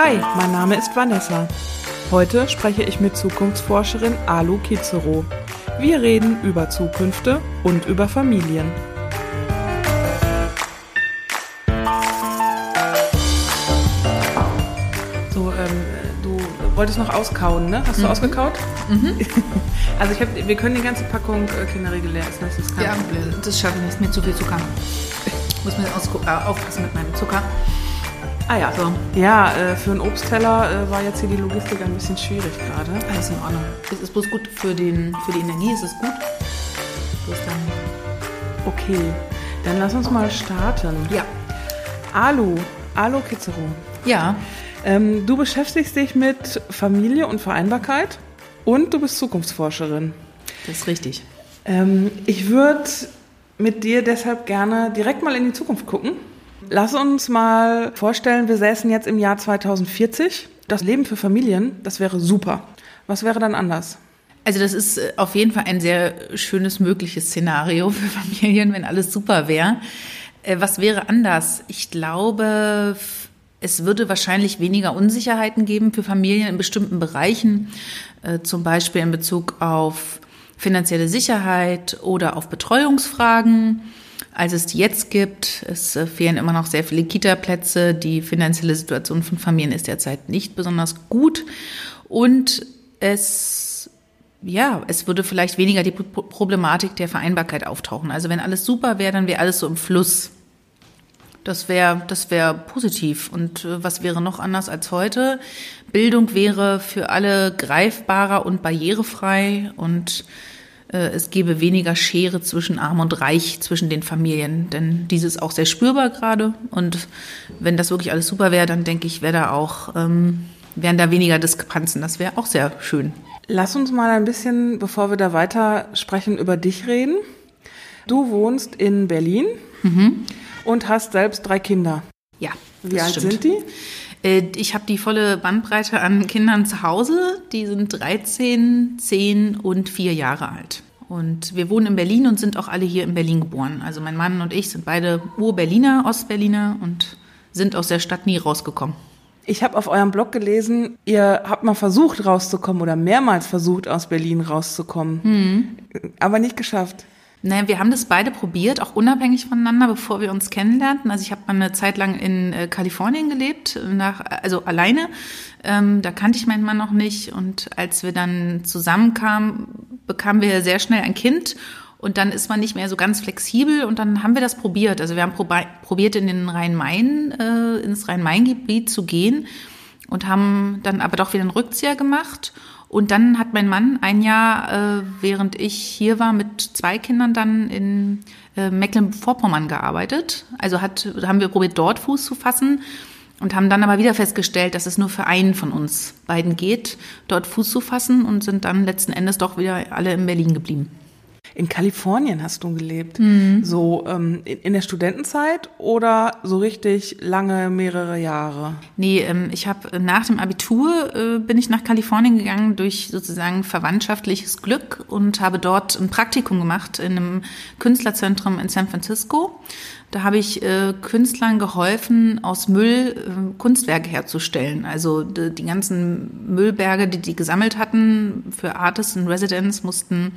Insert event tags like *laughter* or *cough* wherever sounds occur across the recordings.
Hi, mein Name ist Vanessa. Heute spreche ich mit Zukunftsforscherin Alu Kizero. Wir reden über Zukünfte und über Familien. So, ähm, du wolltest noch auskauen, ne? Hast du ausgekaut? *laughs* Also ich hab, wir können die ganze Packung äh, Kinderriegel leer essen, das ist kein Ja, Problem. das schaffe ich nicht. Mir zu viel Zucker. Ich muss mir äh, aufpassen mit meinem Zucker. Ah ja, So. ja äh, für einen Obstteller äh, war jetzt hier die Logistik ein bisschen schwierig gerade. Alles in Ordnung. Es ist bloß gut für, den, für die Energie, es ist gut. Bloß dann. Okay, dann lass uns mal starten. Ja. Alu, Alu Kizero. Ja. Ähm, du beschäftigst dich mit Familie und Vereinbarkeit und du bist Zukunftsforscherin. Das ist richtig. Ähm, ich würde mit dir deshalb gerne direkt mal in die Zukunft gucken. Lass uns mal vorstellen, wir säßen jetzt im Jahr 2040. Das Leben für Familien, das wäre super. Was wäre dann anders? Also das ist äh, auf jeden Fall ein sehr schönes mögliches Szenario *laughs* für Familien, wenn alles super wäre. Äh, Was wäre anders? Ich glaube, es würde wahrscheinlich weniger Unsicherheiten geben für Familien in bestimmten Bereichen, äh, zum Beispiel in Bezug auf finanzielle Sicherheit oder auf Betreuungsfragen, als es die jetzt gibt. Es äh, fehlen immer noch sehr viele Kita-Plätze. Die finanzielle Situation von Familien ist derzeit nicht besonders gut. Und es ja, es würde vielleicht weniger die Pro- Problematik der Vereinbarkeit auftauchen. Also wenn alles super wäre, dann wäre alles so im Fluss. Das wäre das wäre positiv. Und äh, was wäre noch anders als heute? Bildung wäre für alle greifbarer und barrierefrei und es gäbe weniger Schere zwischen Arm und Reich, zwischen den Familien. Denn dieses ist auch sehr spürbar gerade. Und wenn das wirklich alles super wäre, dann denke ich, wäre da auch, ähm, wären da weniger Diskrepanzen. Das wäre auch sehr schön. Lass uns mal ein bisschen, bevor wir da weiter sprechen, über dich reden. Du wohnst in Berlin und hast selbst drei Kinder. Ja. Wie alt stimmt. sind die? Äh, Ich habe die volle Bandbreite an Kindern zu Hause. Die sind 13, 10 und 4 Jahre alt. Und wir wohnen in Berlin und sind auch alle hier in Berlin geboren. Also mein Mann und ich sind beide Ur-Berliner, Ostberliner und sind aus der Stadt nie rausgekommen. Ich habe auf eurem Blog gelesen, ihr habt mal versucht rauszukommen oder mehrmals versucht, aus Berlin rauszukommen. Aber nicht geschafft. Naja, wir haben das beide probiert, auch unabhängig voneinander, bevor wir uns kennenlernten. Also ich habe mal eine Zeit lang in äh, Kalifornien gelebt, nach, also alleine. Ähm, da kannte ich meinen Mann noch nicht. Und als wir dann zusammenkamen, bekamen wir sehr schnell ein Kind. Und dann ist man nicht mehr so ganz flexibel. Und dann haben wir das probiert. Also wir haben probi probiert, in den Rhein-Main, äh, ins Rhein-Main-Gebiet zu gehen und haben dann aber doch wieder einen Rückzieher gemacht. Und dann hat mein Mann ein Jahr, äh, während ich hier war, mit zwei Kindern dann in äh, Mecklenburg-Vorpommern gearbeitet. Also hat, haben wir probiert, dort Fuß zu fassen und haben dann aber wieder festgestellt, dass es nur für einen von uns beiden geht, dort Fuß zu fassen und sind dann letzten Endes doch wieder alle in Berlin geblieben. In Kalifornien hast du gelebt. So ähm, in, in der Studentenzeit oder so richtig lange, mehrere Jahre? Nee, ähm, ich habe nach dem Abitur äh, bin ich nach Kalifornien gegangen durch sozusagen verwandtschaftliches Glück und habe dort ein Praktikum gemacht in einem Künstlerzentrum in San Francisco. Da habe ich äh, Künstlern geholfen, aus Müll äh, Kunstwerke herzustellen. Also die, die ganzen Müllberge, die die gesammelt hatten für Artists in Residence, mussten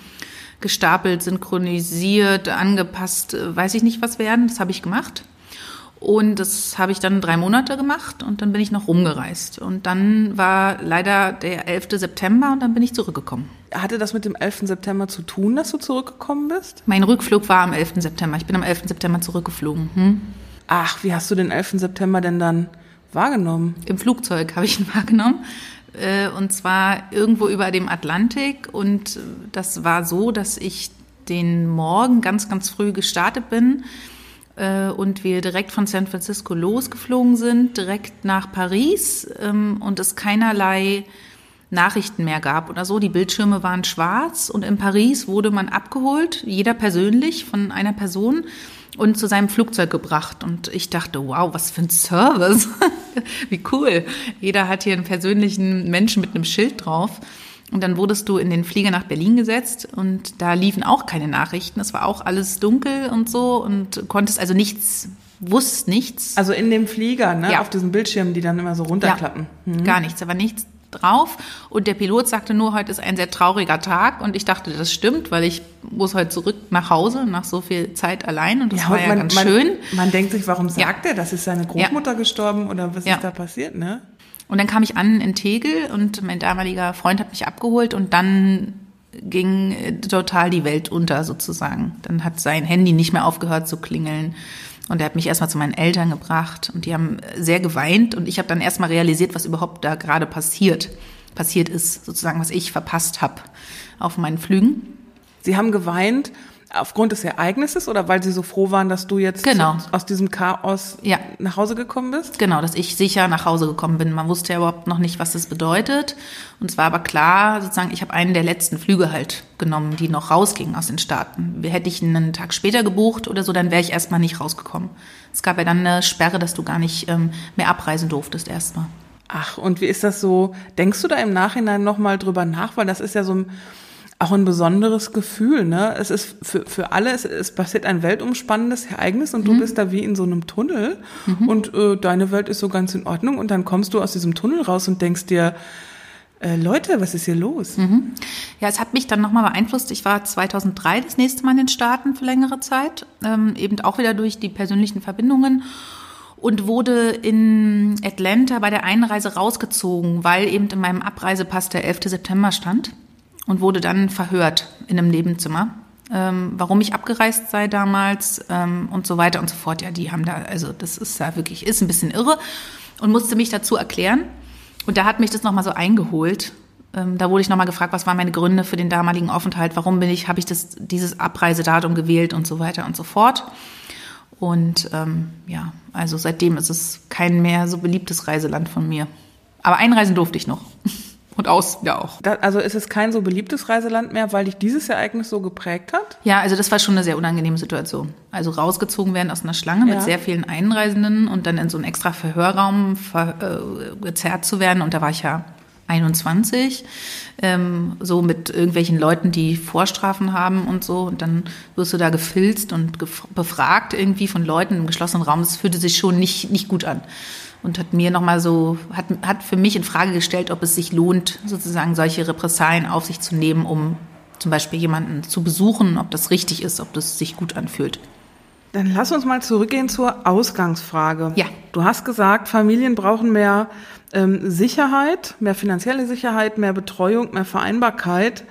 gestapelt, synchronisiert, angepasst, weiß ich nicht was werden. Das habe ich gemacht. Und das habe ich dann drei Monate gemacht und dann bin ich noch rumgereist. Und dann war leider der 11. September und dann bin ich zurückgekommen. Hatte das mit dem 11. September zu tun, dass du zurückgekommen bist? Mein Rückflug war am 11. September. Ich bin am 11. September zurückgeflogen. Hm? Ach, wie hast du den 11. September denn dann wahrgenommen? Im Flugzeug habe ich ihn wahrgenommen. Äh, Und zwar irgendwo über dem Atlantik. Und das war so, dass ich den Morgen ganz, ganz früh gestartet bin äh, und wir direkt von San Francisco losgeflogen sind, direkt nach Paris ähm, und es keinerlei Nachrichten mehr gab oder so. Die Bildschirme waren schwarz und in Paris wurde man abgeholt, jeder persönlich von einer Person und zu seinem Flugzeug gebracht. Und ich dachte, wow, was für ein Service. *laughs* Wie cool. Jeder hat hier einen persönlichen Menschen mit einem Schild drauf. Und dann wurdest du in den Flieger nach Berlin gesetzt und da liefen auch keine Nachrichten. Es war auch alles dunkel und so und konntest also nichts wusste nichts. Also in dem Flieger, ne? Ja. Auf diesen Bildschirmen, die dann immer so runterklappen. Ja, Gar nichts, war nichts drauf. Und der Pilot sagte nur, heute ist ein sehr trauriger Tag. Und ich dachte, das stimmt, weil ich muss heute zurück nach Hause nach so viel Zeit allein. Und das war und ja man, ganz man, schön. Man denkt sich, warum Ja. sagt er, das ist seine Großmutter gestorben oder was Ja. ist da passiert, ne? Und dann kam ich an in Tegel und mein damaliger Freund hat mich abgeholt und dann ging äh, total die Welt unter sozusagen. Dann hat sein Handy nicht mehr aufgehört zu klingeln und er hat mich erstmal zu meinen Eltern gebracht und die haben sehr geweint und ich habe dann erstmal realisiert, was überhaupt da gerade passiert, passiert ist, sozusagen, was ich verpasst habe auf meinen Flügen. Sie haben geweint aufgrund des Ereignisses oder weil Sie so froh waren, dass du jetzt Genau. zu, aus diesem Chaos Ja. nach Hause gekommen bist? Genau, dass ich sicher nach Hause gekommen bin. Man wusste ja überhaupt noch nicht, was das bedeutet. Und es war aber klar, sozusagen, ich habe einen der letzten Flüge halt genommen, die noch rausgingen aus den Staaten. Hätte ich einen Tag später gebucht oder so, dann wäre ich erstmal nicht rausgekommen. Es gab ja dann eine Sperre, dass du gar nicht ähm, mehr abreisen durftest erstmal. Ach, und wie ist das so? Denkst du da im Nachhinein nochmal drüber nach? Weil das ist ja so ein, auch ein besonderes Gefühl, ne? Es ist für, für alle, es, es passiert ein weltumspannendes Ereignis und du bist da wie in so einem Tunnel und äh, deine Welt ist so ganz in Ordnung und dann kommst du aus diesem Tunnel raus und denkst dir, äh, Leute, was ist hier los? Ja, es hat mich dann nochmal beeinflusst. Ich war 2003 das nächste Mal in den Staaten für längere Zeit, ähm, eben auch wieder durch die persönlichen Verbindungen und wurde in Atlanta bei der Einreise rausgezogen, weil eben in meinem Abreisepass der 11. September stand und wurde dann verhört in einem Nebenzimmer. Ähm, warum ich abgereist sei damals ähm, und so weiter und so fort. Ja, die haben da, also das ist da wirklich, ist ein bisschen irre und musste mich dazu erklären. Und da hat mich das nochmal so eingeholt. Ähm, da wurde ich nochmal gefragt, was waren meine Gründe für den damaligen Aufenthalt, warum bin ich, habe ich das, dieses Abreisedatum gewählt und so weiter und so fort. Und ähm, ja, also seitdem ist es kein mehr so beliebtes Reiseland von mir. Aber einreisen durfte ich noch. *laughs* Und aus ja auch. Da, also ist es kein so beliebtes Reiseland mehr, weil dich dieses Ereignis so geprägt hat? Ja, also das war schon eine sehr unangenehme Situation. Also rausgezogen werden aus einer Schlange mit Ja. sehr vielen Einreisenden und dann in so einen extra Verhörraum ver, äh, gezerrt zu werden. Und da war ich ja 21, ähm, so mit irgendwelchen Leuten, die Vorstrafen haben und so. Und dann wirst du da gefilzt und befragt irgendwie von Leuten im geschlossenen Raum. Das fühlte sich schon nicht, nicht gut an. Und hat mir nochmal so, hat, hat für mich in Frage gestellt, ob es sich lohnt, sozusagen solche Repressalien auf sich zu nehmen, um zum Beispiel jemanden zu besuchen, ob das richtig ist, ob das sich gut anfühlt. Dann lass uns mal zurückgehen zur Ausgangsfrage. Ja. Du hast gesagt, Familien brauchen mehr ähm, Sicherheit, mehr finanzielle Sicherheit, mehr Betreuung, mehr Vereinbarkeit,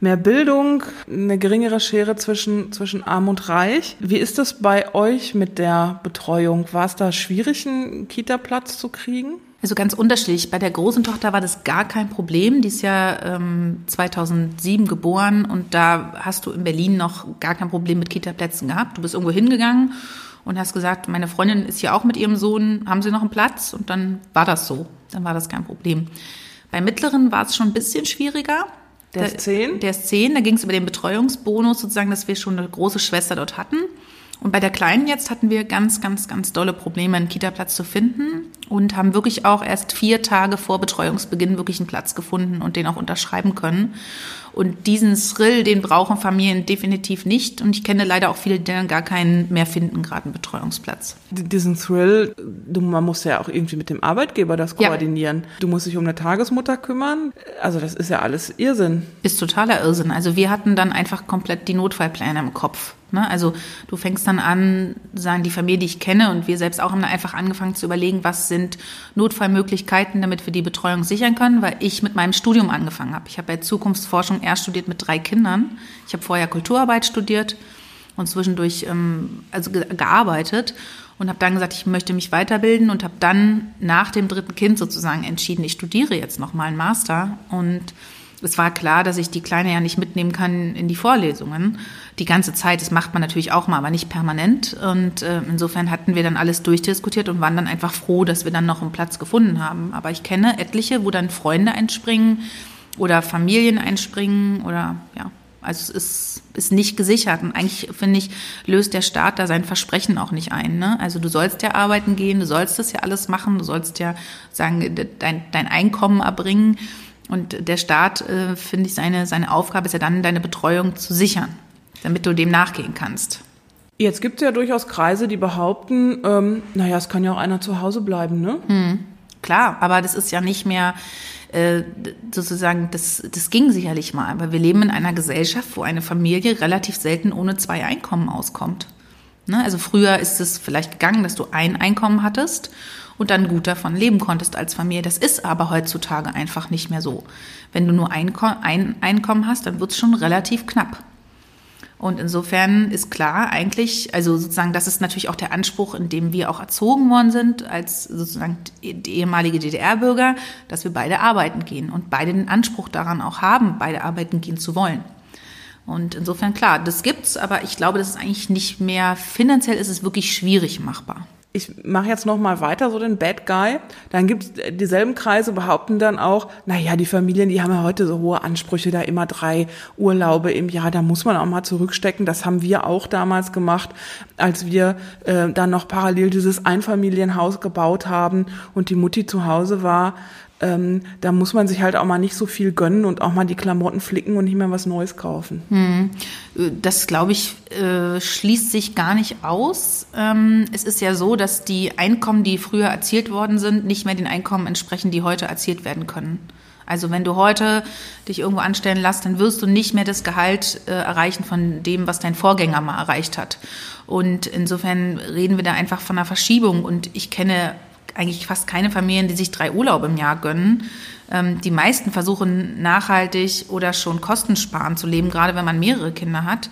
mehr Bildung, eine geringere Schere zwischen, zwischen Arm und Reich. Wie ist es bei euch mit der Betreuung? War es da schwierig, einen Kita-Platz zu kriegen? Also ganz unterschiedlich. Bei der großen Tochter war das gar kein Problem. Die ist ja ähm, 2007 geboren und da hast du in Berlin noch gar kein Problem mit Kita-Plätzen gehabt. Du bist irgendwo hingegangen und hast gesagt, meine Freundin ist hier auch mit ihrem Sohn, haben sie noch einen Platz? Und dann war das so. Dann war das kein Problem. Bei mittleren war es schon ein bisschen schwieriger. Der ist zehn? Der ist zehn. Da ging es über den Betreuungsbonus sozusagen, dass wir schon eine große Schwester dort hatten. Und bei der Kleinen jetzt hatten wir ganz, ganz, ganz dolle Probleme, einen Kita-Platz zu finden und haben wirklich auch erst vier Tage vor Betreuungsbeginn wirklich einen Platz gefunden und den auch unterschreiben können. Und diesen Thrill, den brauchen Familien definitiv nicht. Und ich kenne leider auch viele, die dann gar keinen mehr finden, gerade einen Betreuungsplatz. Diesen Thrill, man muss ja auch irgendwie mit dem Arbeitgeber das Ja. koordinieren. Du musst dich um eine Tagesmutter kümmern. Also das ist ja alles Irrsinn. Ist totaler Irrsinn. Also wir hatten dann einfach komplett die Notfallpläne im Kopf. Ne? Also du fängst dann an, sagen die Familie, die ich kenne und wir selbst auch haben einfach angefangen zu überlegen, was sind Notfallmöglichkeiten, damit wir die Betreuung sichern können, weil ich mit meinem Studium angefangen habe. Ich habe ja Zukunftsforschung erst studiert mit drei Kindern. Ich habe vorher Kulturarbeit studiert und zwischendurch ähm, also ge gearbeitet und habe dann gesagt, ich möchte mich weiterbilden und habe dann nach dem dritten Kind sozusagen entschieden, ich studiere jetzt noch mal einen Master und es war klar, dass ich die Kleine ja nicht mitnehmen kann in die Vorlesungen. Die ganze Zeit, das macht man natürlich auch mal, aber nicht permanent. Und äh, insofern hatten wir dann alles durchdiskutiert und waren dann einfach froh, dass wir dann noch einen Platz gefunden haben. Aber ich kenne etliche, wo dann Freunde einspringen oder Familien einspringen oder ja. Also es ist, ist nicht gesichert. Und eigentlich, finde ich, löst der Staat da sein Versprechen auch nicht ein. Ne? Also du sollst ja arbeiten gehen, du sollst das ja alles machen, du sollst ja sagen, dein, dein Einkommen erbringen. Und der Staat, äh, finde ich, seine, seine Aufgabe ist ja dann, deine Betreuung zu sichern, damit du dem nachgehen kannst. Jetzt gibt es ja durchaus Kreise, die behaupten, ähm, naja, es kann ja auch einer zu Hause bleiben, ne? Hm, klar, aber das ist ja nicht mehr äh, sozusagen, das, das ging sicherlich mal, aber wir leben in einer Gesellschaft, wo eine Familie relativ selten ohne zwei Einkommen auskommt. Ne? Also früher ist es vielleicht gegangen, dass du ein Einkommen hattest und dann gut davon leben konntest als Familie. Das ist aber heutzutage einfach nicht mehr so. Wenn du nur ein Einkommen hast, dann wird es schon relativ knapp. Und insofern ist klar eigentlich, also sozusagen, das ist natürlich auch der Anspruch, in dem wir auch erzogen worden sind, als sozusagen ehemalige DDR-Bürger, dass wir beide arbeiten gehen und beide den Anspruch daran auch haben, beide arbeiten gehen zu wollen. Und insofern klar, das gibt's, aber ich glaube, das ist eigentlich nicht mehr, finanziell ist es wirklich schwierig machbar ich mache jetzt noch mal weiter so den Bad Guy, dann gibt es dieselben Kreise behaupten dann auch, na ja, die Familien, die haben ja heute so hohe Ansprüche, da immer drei Urlaube im Jahr, da muss man auch mal zurückstecken. Das haben wir auch damals gemacht, als wir äh, dann noch parallel dieses Einfamilienhaus gebaut haben und die Mutti zu Hause war ähm, da muss man sich halt auch mal nicht so viel gönnen und auch mal die Klamotten flicken und nicht mehr was Neues kaufen. Hm. Das, glaube ich, äh, schließt sich gar nicht aus. Ähm, es ist ja so, dass die Einkommen, die früher erzielt worden sind, nicht mehr den Einkommen entsprechen, die heute erzielt werden können. Also wenn du heute dich irgendwo anstellen lässt, dann wirst du nicht mehr das Gehalt äh, erreichen von dem, was dein Vorgänger mal erreicht hat. Und insofern reden wir da einfach von einer Verschiebung. Und ich kenne eigentlich fast keine Familien, die sich drei Urlaube im Jahr gönnen. Ähm, die meisten versuchen nachhaltig oder schon kostensparend zu leben, gerade wenn man mehrere Kinder hat.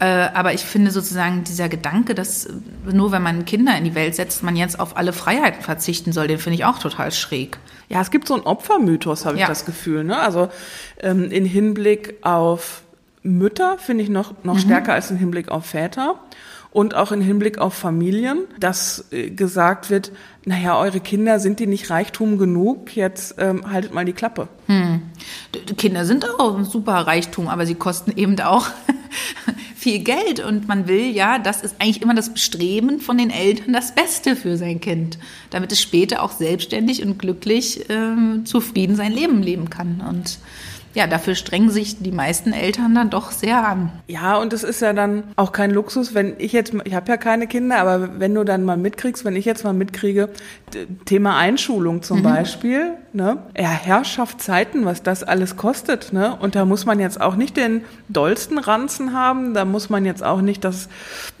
Äh, aber ich finde sozusagen dieser Gedanke, dass nur wenn man Kinder in die Welt setzt, man jetzt auf alle Freiheiten verzichten soll, den finde ich auch total schräg. Ja, es gibt so einen Opfermythos, habe ich ja. das Gefühl. Ne? Also ähm, in Hinblick auf Mütter finde ich noch, noch mhm. stärker als im Hinblick auf Väter und auch im Hinblick auf Familien, dass äh, gesagt wird, naja, eure Kinder, sind die nicht Reichtum genug? Jetzt ähm, haltet mal die Klappe. Hm. Kinder sind auch ein super Reichtum, aber sie kosten eben auch *laughs* viel Geld. Und man will ja, das ist eigentlich immer das Bestreben von den Eltern, das Beste für sein Kind, damit es später auch selbstständig und glücklich äh, zufrieden sein Leben leben kann. Und ja, dafür strengen sich die meisten Eltern dann doch sehr an. Ja, und es ist ja dann auch kein Luxus, wenn ich jetzt, ich habe ja keine Kinder, aber wenn du dann mal mitkriegst, wenn ich jetzt mal mitkriege, Thema Einschulung zum mhm. Beispiel, ne? Ja, Herrschaftszeiten, was das alles kostet, ne? Und da muss man jetzt auch nicht den dollsten Ranzen haben, da muss man jetzt auch nicht das,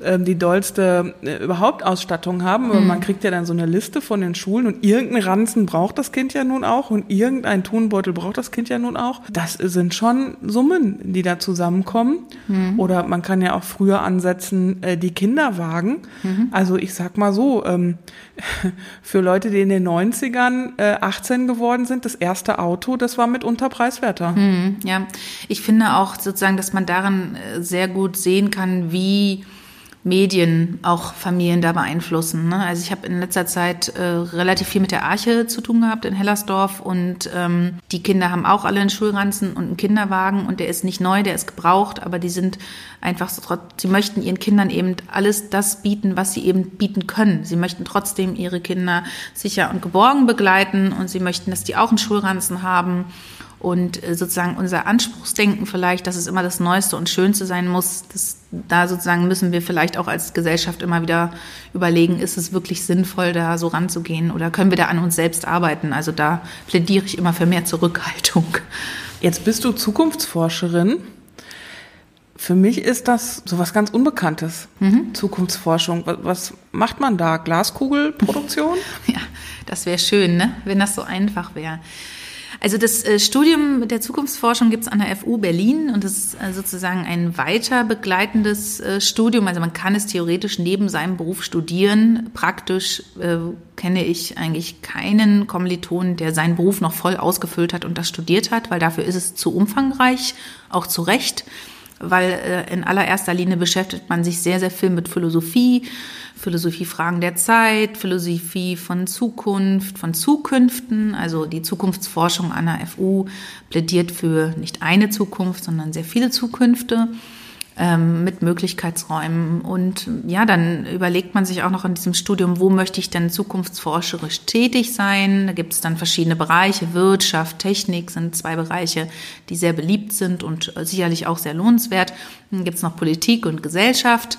äh, die dollste äh, überhaupt Ausstattung haben, aber mhm. man kriegt ja dann so eine Liste von den Schulen und irgendeinen Ranzen braucht das Kind ja nun auch und irgendein Tunbeutel braucht das Kind ja nun auch. Das sind schon Summen, die da zusammenkommen. Mhm. Oder man kann ja auch früher ansetzen, äh, die Kinderwagen. Mhm. Also ich sag mal so, ähm, *laughs* für Leute, die in den 90ern äh, 18 geworden sind, das erste Auto, das war mitunter preiswerter. Mhm, ja, ich finde auch sozusagen, dass man daran äh, sehr gut sehen kann, wie Medien auch Familien da beeinflussen. Ne? Also ich habe in letzter Zeit äh, relativ viel mit der Arche zu tun gehabt in Hellersdorf und ähm, die Kinder haben auch alle einen Schulranzen und einen Kinderwagen und der ist nicht neu, der ist gebraucht, aber die sind einfach so, sie möchten ihren Kindern eben alles das bieten, was sie eben bieten können. Sie möchten trotzdem ihre Kinder sicher und geborgen begleiten und sie möchten, dass die auch einen Schulranzen haben und äh, sozusagen unser Anspruchsdenken vielleicht, dass es immer das Neueste und Schönste sein muss, das, da sozusagen müssen wir vielleicht auch als Gesellschaft immer wieder überlegen, ist es wirklich sinnvoll, da so ranzugehen oder können wir da an uns selbst arbeiten? Also da plädiere ich immer für mehr Zurückhaltung. Jetzt bist du Zukunftsforscherin. Für mich ist das so was ganz Unbekanntes. Mhm. Zukunftsforschung. Was, was, macht man da? Glaskugelproduktion? *laughs* ja, das wäre schön, ne? wenn das so einfach wäre. Also das äh, Studium der Zukunftsforschung gibt es an der FU Berlin und das ist äh, sozusagen ein weiter begleitendes äh, Studium. Also man kann es theoretisch neben seinem Beruf studieren. Praktisch äh, kenne ich eigentlich keinen Kommiliton, der seinen Beruf noch voll ausgefüllt hat und das studiert hat, weil dafür ist es zu umfangreich, auch zu Recht weil äh, in allererster Linie beschäftigt man sich sehr, sehr viel mit Philosophie, Philosophiefragen der Zeit, Philosophie von Zukunft, von Zukünften. Also die Zukunftsforschung an der FU plädiert für nicht eine Zukunft, sondern sehr viele Zukünfte ähm, mit Möglichkeitsräumen. Und ja, dann überlegt man sich auch noch in diesem Studium, wo möchte ich denn zukunftsforscherisch tätig sein? Da gibt es dann verschiedene Bereiche. Wirtschaft, Technik sind zwei Bereiche, die sehr beliebt sind und sicherlich auch sehr lohnenswert. Dann gibt es noch Politik und Gesellschaft.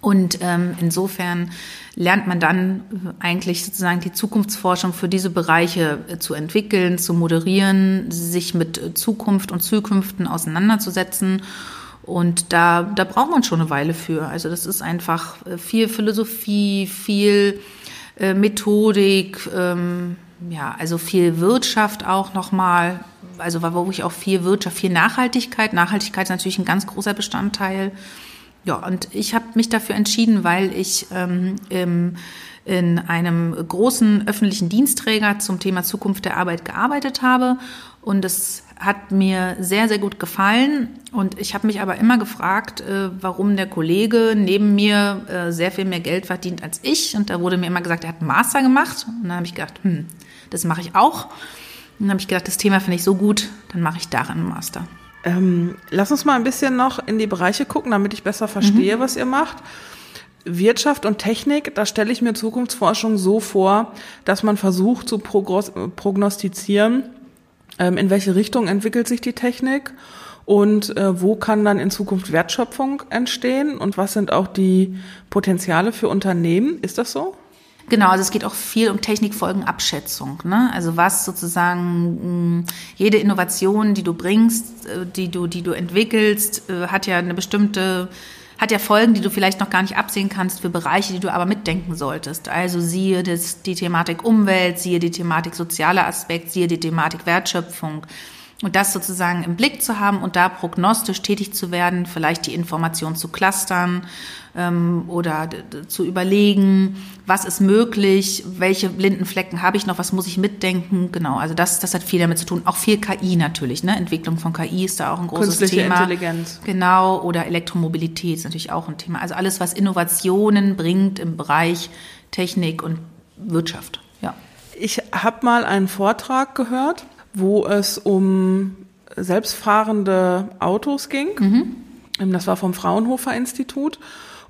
Und ähm, insofern lernt man dann eigentlich sozusagen die Zukunftsforschung für diese Bereiche äh, zu entwickeln, zu moderieren, sich mit Zukunft und Zukünften auseinanderzusetzen. Und da, da braucht man schon eine Weile für. Also das ist einfach äh, viel Philosophie, viel äh, Methodik, ähm, ja, also viel Wirtschaft auch nochmal. Also wo ich auch viel Wirtschaft, viel Nachhaltigkeit. Nachhaltigkeit ist natürlich ein ganz großer Bestandteil. Ja, und ich habe mich dafür entschieden, weil ich ähm, im, in einem großen öffentlichen Diensträger zum Thema Zukunft der Arbeit gearbeitet habe. Und es hat mir sehr, sehr gut gefallen. Und ich habe mich aber immer gefragt, äh, warum der Kollege neben mir äh, sehr viel mehr Geld verdient als ich. Und da wurde mir immer gesagt, er hat einen Master gemacht. Und dann habe ich gedacht, hm, das mache ich auch. Und dann habe ich gedacht, das Thema finde ich so gut, dann mache ich darin einen Master. Ähm, lass uns mal ein bisschen noch in die Bereiche gucken, damit ich besser verstehe, mhm. was ihr macht. Wirtschaft und Technik, da stelle ich mir Zukunftsforschung so vor, dass man versucht zu prognostizieren, ähm, in welche Richtung entwickelt sich die Technik und äh, wo kann dann in Zukunft Wertschöpfung entstehen und was sind auch die Potenziale für Unternehmen. Ist das so? Genau, also es geht auch viel um Technikfolgenabschätzung. Ne? Also was sozusagen mh, jede Innovation, die du bringst, äh, die du, die du entwickelst, äh, hat ja eine bestimmte hat ja Folgen, die du vielleicht noch gar nicht absehen kannst für Bereiche, die du aber mitdenken solltest. Also siehe das, die Thematik Umwelt, siehe die Thematik sozialer Aspekt, siehe die Thematik Wertschöpfung. Und das sozusagen im Blick zu haben und da prognostisch tätig zu werden, vielleicht die Information zu clustern ähm, oder zu überlegen, was ist möglich, welche blinden Flecken habe ich noch, was muss ich mitdenken. Genau, also das, das hat viel damit zu tun. Auch viel KI natürlich, ne? Entwicklung von KI ist da auch ein großes Künstliche Thema. Intelligenz. Genau, oder Elektromobilität ist natürlich auch ein Thema. Also alles, was Innovationen bringt im Bereich Technik und Wirtschaft. Ja. Ich habe mal einen Vortrag gehört wo es um selbstfahrende Autos ging. Mhm. Ähm, das war vom Fraunhofer Institut.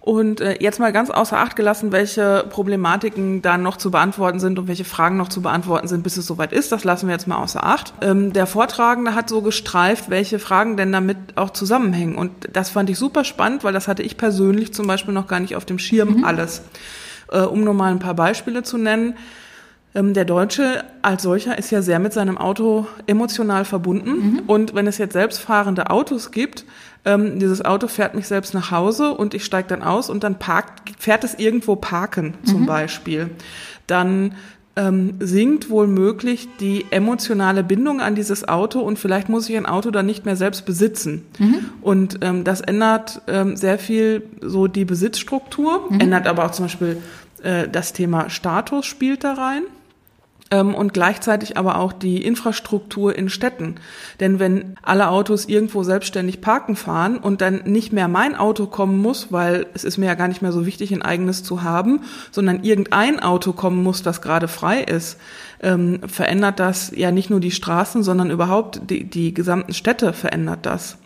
Und äh, jetzt mal ganz außer Acht gelassen, welche Problematiken da noch zu beantworten sind und welche Fragen noch zu beantworten sind, bis es soweit ist. Das lassen wir jetzt mal außer Acht. Ähm, der Vortragende hat so gestreift, welche Fragen denn damit auch zusammenhängen. Und das fand ich super spannend, weil das hatte ich persönlich zum Beispiel noch gar nicht auf dem Schirm mhm. alles. Äh, um nur mal ein paar Beispiele zu nennen. Ähm, der Deutsche als solcher ist ja sehr mit seinem Auto emotional verbunden. Mhm. Und wenn es jetzt selbstfahrende Autos gibt, ähm, dieses Auto fährt mich selbst nach Hause und ich steige dann aus und dann parkt, fährt es irgendwo parken zum mhm. Beispiel. Dann ähm, sinkt wohl möglich die emotionale Bindung an dieses Auto und vielleicht muss ich ein Auto dann nicht mehr selbst besitzen. Mhm. Und ähm, das ändert ähm, sehr viel so die Besitzstruktur, mhm. ändert aber auch zum Beispiel äh, das Thema Status spielt da rein und gleichzeitig aber auch die Infrastruktur in Städten. Denn wenn alle Autos irgendwo selbstständig parken fahren und dann nicht mehr mein Auto kommen muss, weil es ist mir ja gar nicht mehr so wichtig, ein eigenes zu haben, sondern irgendein Auto kommen muss, das gerade frei ist, ähm, verändert das ja nicht nur die Straßen, sondern überhaupt die, die gesamten Städte verändert das.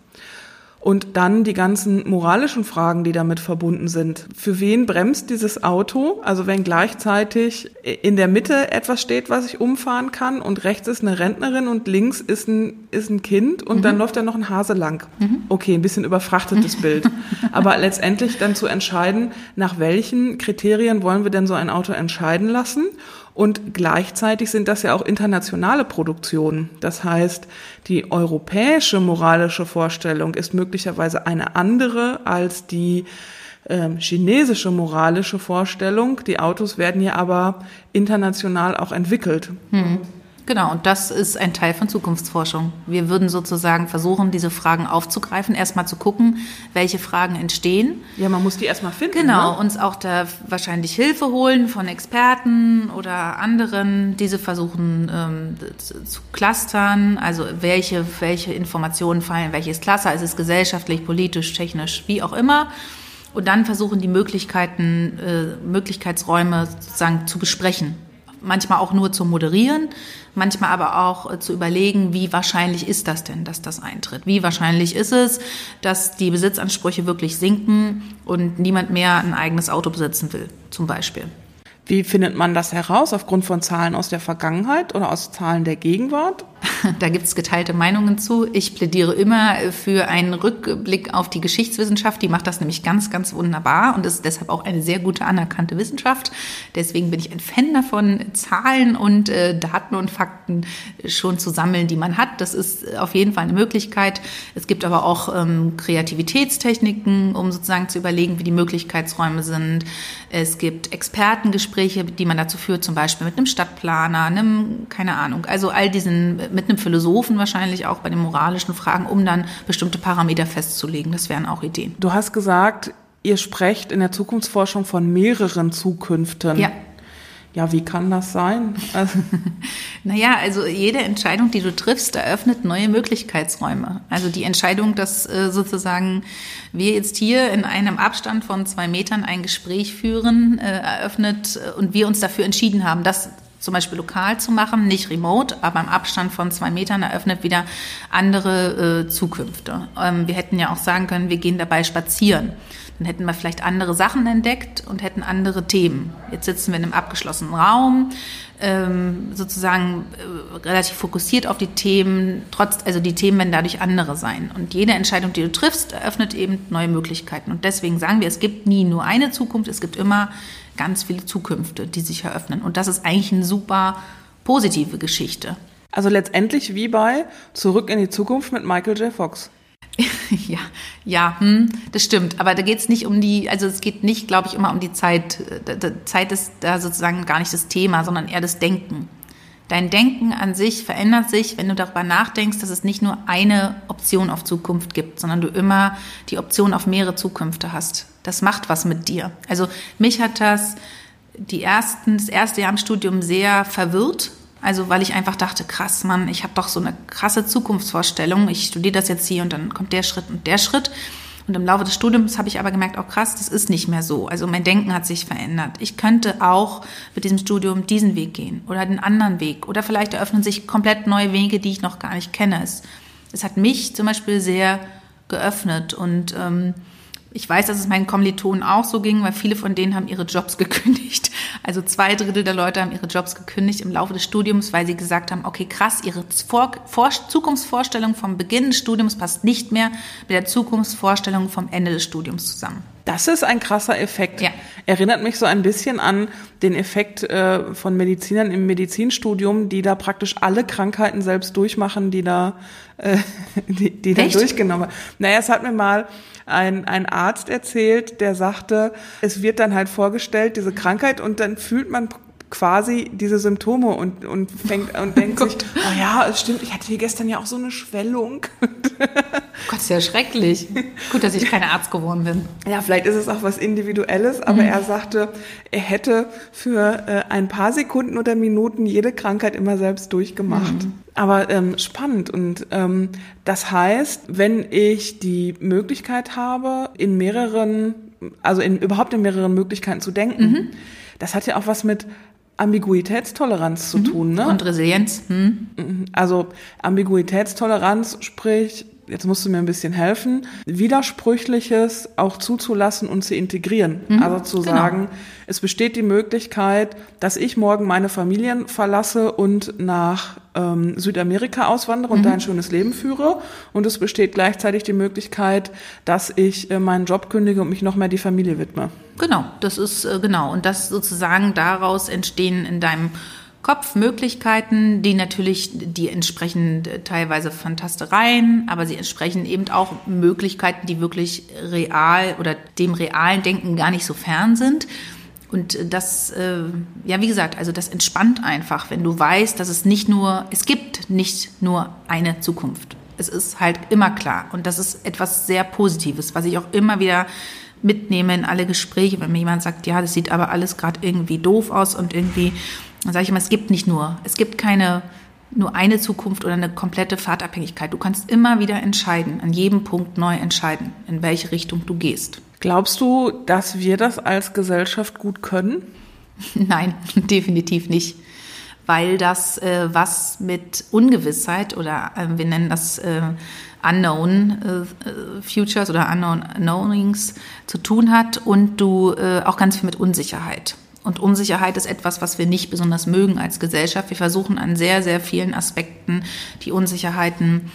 Und dann die ganzen moralischen Fragen, die damit verbunden sind. Für wen bremst dieses Auto? Also wenn gleichzeitig in der Mitte etwas steht, was ich umfahren kann und rechts ist eine Rentnerin und links ist ein, ist ein Kind und mhm. dann läuft da noch ein Hase lang. Mhm. Okay, ein bisschen überfrachtetes *laughs* Bild. Aber letztendlich dann zu entscheiden, nach welchen Kriterien wollen wir denn so ein Auto entscheiden lassen und gleichzeitig sind das ja auch internationale Produktionen. Das heißt, die europäische moralische Vorstellung ist möglicherweise eine andere als die ähm, chinesische moralische Vorstellung. Die Autos werden ja aber international auch entwickelt. Hm. Genau, und das ist ein Teil von Zukunftsforschung. Wir würden sozusagen versuchen, diese Fragen aufzugreifen, erstmal zu gucken, welche Fragen entstehen. Ja, man muss die erstmal finden. Genau, ne? uns auch da wahrscheinlich Hilfe holen von Experten oder anderen, diese versuchen ähm, zu clustern, also welche, welche Informationen fallen, welches Cluster, ist es gesellschaftlich, politisch, technisch, wie auch immer. Und dann versuchen die Möglichkeiten, äh, Möglichkeitsräume sozusagen zu besprechen manchmal auch nur zu moderieren, manchmal aber auch äh, zu überlegen, wie wahrscheinlich ist das denn, dass das eintritt? Wie wahrscheinlich ist es, dass die Besitzansprüche wirklich sinken und niemand mehr ein eigenes Auto besitzen will, zum Beispiel? Wie findet man das heraus? Aufgrund von Zahlen aus der Vergangenheit oder aus Zahlen der Gegenwart? Da gibt es geteilte Meinungen zu. Ich plädiere immer für einen Rückblick auf die Geschichtswissenschaft. Die macht das nämlich ganz, ganz wunderbar und ist deshalb auch eine sehr gute anerkannte Wissenschaft. Deswegen bin ich ein Fan davon, Zahlen und äh, Daten und Fakten schon zu sammeln, die man hat. Das ist auf jeden Fall eine Möglichkeit. Es gibt aber auch ähm, Kreativitätstechniken, um sozusagen zu überlegen, wie die Möglichkeitsräume sind. Es gibt Expertengespräche, die man dazu führt, zum Beispiel mit einem Stadtplaner, einem, keine Ahnung, also all diesen, mit einem Philosophen wahrscheinlich auch bei den moralischen Fragen, um dann bestimmte Parameter festzulegen. Das wären auch Ideen. Du hast gesagt, ihr sprecht in der Zukunftsforschung von mehreren Zukünften. Ja. Ja, wie kann das sein? Also *laughs* naja, also jede Entscheidung, die du triffst, eröffnet neue Möglichkeitsräume. Also die Entscheidung, dass äh, sozusagen wir jetzt hier in einem Abstand von zwei Metern ein Gespräch führen, äh, eröffnet äh, und wir uns dafür entschieden haben, das zum Beispiel lokal zu machen, nicht remote, aber im Abstand von zwei Metern eröffnet wieder andere äh, Zukünfte. Ähm, wir hätten ja auch sagen können, wir gehen dabei spazieren. Dann hätten wir vielleicht andere Sachen entdeckt und hätten andere Themen. Jetzt sitzen wir in einem abgeschlossenen Raum, ähm, sozusagen äh, relativ fokussiert auf die Themen, trotz, also die Themen werden dadurch andere sein. Und jede Entscheidung, die du triffst, eröffnet eben neue Möglichkeiten. Und deswegen sagen wir, es gibt nie nur eine Zukunft, es gibt immer ganz viele Zukünfte, die sich eröffnen. Und das ist eigentlich eine super positive Geschichte. Also letztendlich wie bei Zurück in die Zukunft mit Michael J. Fox. *laughs* ja, ja, hm, das stimmt. Aber da geht es nicht um die, also es geht nicht, glaube ich, immer um die Zeit. Zeit ist da sozusagen gar nicht das Thema, sondern eher das Denken. Dein Denken an sich verändert sich, wenn du darüber nachdenkst, dass es nicht nur eine Option auf Zukunft gibt, sondern du immer die Option auf mehrere Zukünfte hast. Das macht was mit dir. Also mich hat das die ersten, das erste Jahr im Studium sehr verwirrt, also weil ich einfach dachte, krass, Mann, ich habe doch so eine krasse Zukunftsvorstellung. Ich studiere das jetzt hier und dann kommt der Schritt und der Schritt. Und im Laufe des Studiums habe ich aber gemerkt, auch oh krass, das ist nicht mehr so. Also mein Denken hat sich verändert. Ich könnte auch mit diesem Studium diesen Weg gehen oder den anderen Weg. Oder vielleicht eröffnen sich komplett neue Wege, die ich noch gar nicht kenne. Es, es hat mich zum Beispiel sehr geöffnet und ähm, ich weiß, dass es meinen Kommilitonen auch so ging, weil viele von denen haben ihre Jobs *laughs* gekündigt. Also zwei Drittel der Leute haben ihre Jobs gekündigt im Laufe des Studiums, weil sie gesagt haben, okay, krass, ihre Vor Vor Zukunftsvorstellung vom Beginn des Studiums passt nicht mehr mit der Zukunftsvorstellung vom Ende des Studiums zusammen. Das ist ein krasser Effekt. Ja. Erinnert mich so ein bisschen an den Effekt äh, von Medizinern im Medizinstudium, die da praktisch alle Krankheiten selbst durchmachen, die da, äh, *laughs* die, die da durchgenommen haben. Naja, es hat mir mal ein, ein Arzt erzählt, der sagte, es wird dann halt vorgestellt, diese Krankheit, und dann fühlt man quasi diese Symptome und, und fängt und *laughs* denkt sich, oh ja, es stimmt, ich hatte hier gestern ja auch so eine Schwellung. *laughs* Gott, ist ja schrecklich. Gut, dass ich kein Arzt geworden bin. Ja, vielleicht ist es auch was Individuelles, aber mhm. er sagte, er hätte für äh, ein paar Sekunden oder Minuten jede Krankheit immer selbst durchgemacht. Mhm. Aber ähm, spannend und ähm, das heißt, wenn ich die Möglichkeit habe, in mehreren, also in, überhaupt in mehreren Möglichkeiten zu denken, mhm. das hat ja auch was mit Ambiguitätstoleranz zu mhm. tun. Ne? Und Resilienz. Hm. Also Ambiguitätstoleranz, sprich, jetzt musst du mir ein bisschen helfen, Widersprüchliches auch zuzulassen und zu integrieren. Mhm, also zu genau. sagen, es besteht die Möglichkeit, dass ich morgen meine Familien verlasse und nach ähm, Südamerika auswandere und mhm. da ein schönes Leben führe. Und es besteht gleichzeitig die Möglichkeit, dass ich äh, meinen Job kündige und mich noch mehr die Familie widme. Genau, das ist äh, genau. Und das sozusagen daraus entstehen in deinem Kopf Möglichkeiten, die natürlich, die entsprechen teilweise Fantastereien, aber sie entsprechen eben auch Möglichkeiten, die wirklich real oder dem realen Denken gar nicht so fern sind. Und das, äh, ja, wie gesagt, also das entspannt einfach, wenn du weißt, dass es nicht nur, es gibt nicht nur eine Zukunft. Es ist halt immer klar. Und das ist etwas sehr Positives, was ich auch immer wieder mitnehme in alle Gespräche, wenn mir jemand sagt, ja, das sieht aber alles gerade irgendwie doof aus und irgendwie sage ich immer, es gibt nicht nur, es gibt keine nur eine Zukunft oder eine komplette Fahrtabhängigkeit. Du kannst immer wieder entscheiden, an jedem Punkt neu entscheiden, in welche Richtung du gehst. Glaubst du, dass wir das als Gesellschaft gut können? *laughs* Nein, *laughs* definitiv nicht. Weil das äh, was mit Ungewissheit oder äh, wir nennen das äh, Unknown äh, Futures oder Unknown Knowings zu tun hat und du äh, auch ganz viel mit Unsicherheit. Und Unsicherheit ist etwas, was wir nicht besonders mögen als Gesellschaft. Wir versuchen an sehr, sehr vielen Aspekten die Unsicherheiten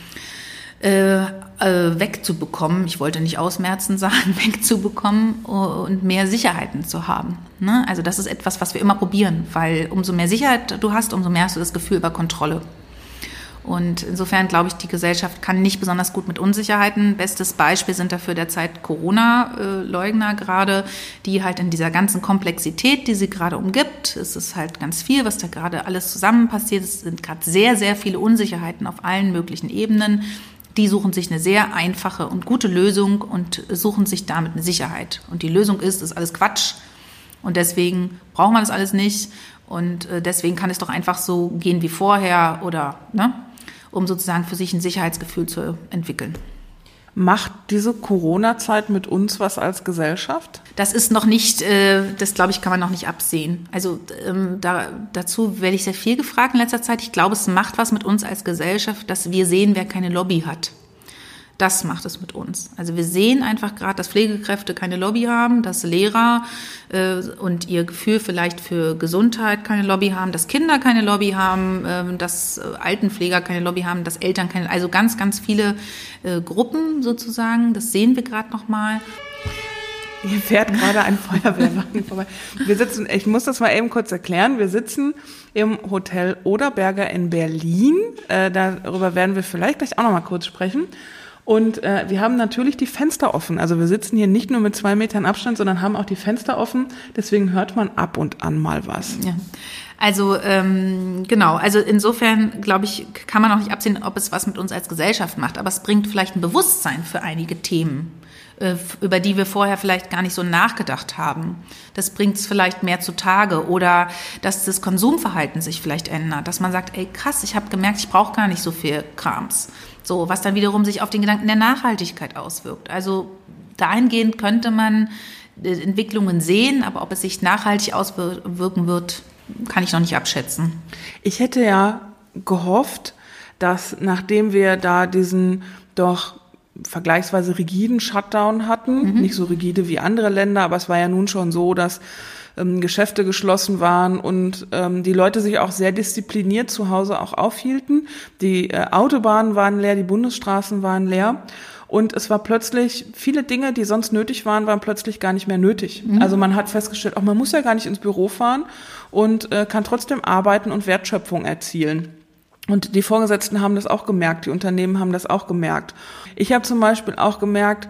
äh, äh, wegzubekommen. Ich wollte nicht ausmerzen sagen, *laughs* wegzubekommen und mehr Sicherheiten zu haben. Ne? Also das ist etwas, was wir immer probieren, weil umso mehr Sicherheit du hast, umso mehr hast du das Gefühl über Kontrolle. Und insofern glaube ich, die Gesellschaft kann nicht besonders gut mit Unsicherheiten. Bestes Beispiel sind dafür derzeit Corona-Leugner gerade, die halt in dieser ganzen Komplexität, die sie gerade umgibt, es ist halt ganz viel, was da gerade alles zusammen passiert. Es sind gerade sehr, sehr viele Unsicherheiten auf allen möglichen Ebenen. Die suchen sich eine sehr einfache und gute Lösung und suchen sich damit eine Sicherheit. Und die Lösung ist, ist alles Quatsch. Und deswegen braucht man das alles nicht. Und äh, deswegen kann es doch einfach so gehen wie vorher oder, ne? Um sozusagen für sich ein Sicherheitsgefühl zu entwickeln. Macht diese Corona-Zeit mit uns was als Gesellschaft? Das ist noch nicht, äh, das glaube ich, kann man noch nicht absehen. Also ähm, da, dazu werde ich sehr viel gefragt in letzter Zeit. Ich glaube, es macht was mit uns als Gesellschaft, dass wir sehen, wer keine Lobby hat. Das macht es mit uns. Also wir sehen einfach gerade, dass Pflegekräfte keine Lobby haben, dass Lehrer äh, und ihr Gefühl vielleicht für Gesundheit keine Lobby haben, dass Kinder keine Lobby haben, äh, dass Altenpfleger keine Lobby haben, dass Eltern keine, also ganz, ganz viele äh, Gruppen sozusagen. Das sehen wir gerade noch mal. Hier fährt gerade ein Feuerwehrwagen *laughs* vorbei. Wir sitzen, ich muss das mal eben kurz erklären. Wir sitzen im Hotel Oderberger in Berlin. Äh, darüber werden wir vielleicht gleich auch noch mal kurz sprechen. Und äh, wir haben natürlich die Fenster offen. Also wir sitzen hier nicht nur mit zwei Metern Abstand, sondern haben auch die Fenster offen. Deswegen hört man ab und an mal was. Ja. Also ähm, genau, also insofern glaube ich, kann man auch nicht absehen, ob es was mit uns als Gesellschaft macht, aber es bringt vielleicht ein Bewusstsein für einige Themen. Äh, über die wir vorher vielleicht gar nicht so nachgedacht haben. Das bringt es vielleicht mehr zutage oder dass das Konsumverhalten sich vielleicht ändert, dass man sagt, ey krass, ich habe gemerkt, ich brauche gar nicht so viel Krams. So, was dann wiederum sich auf den Gedanken der Nachhaltigkeit auswirkt. Also dahingehend könnte man äh, Entwicklungen sehen, aber ob es sich nachhaltig auswirken wird, kann ich noch nicht abschätzen. Ich hätte ja gehofft, dass nachdem wir da diesen doch vergleichsweise rigiden Shutdown hatten. Mhm. Nicht so rigide wie andere Länder, aber es war ja nun schon so, dass ähm, Geschäfte geschlossen waren und ähm, die Leute sich auch sehr diszipliniert zu Hause auch aufhielten. Die äh, Autobahnen waren leer, die Bundesstraßen waren leer. Und es war plötzlich, viele Dinge, die sonst nötig waren, waren plötzlich gar nicht mehr nötig. Mhm. Also man hat festgestellt, auch man muss ja gar nicht ins Büro fahren und äh, kann trotzdem arbeiten und Wertschöpfung erzielen. Und die Vorgesetzten haben das auch gemerkt, die Unternehmen haben das auch gemerkt. Ich habe zum Beispiel auch gemerkt,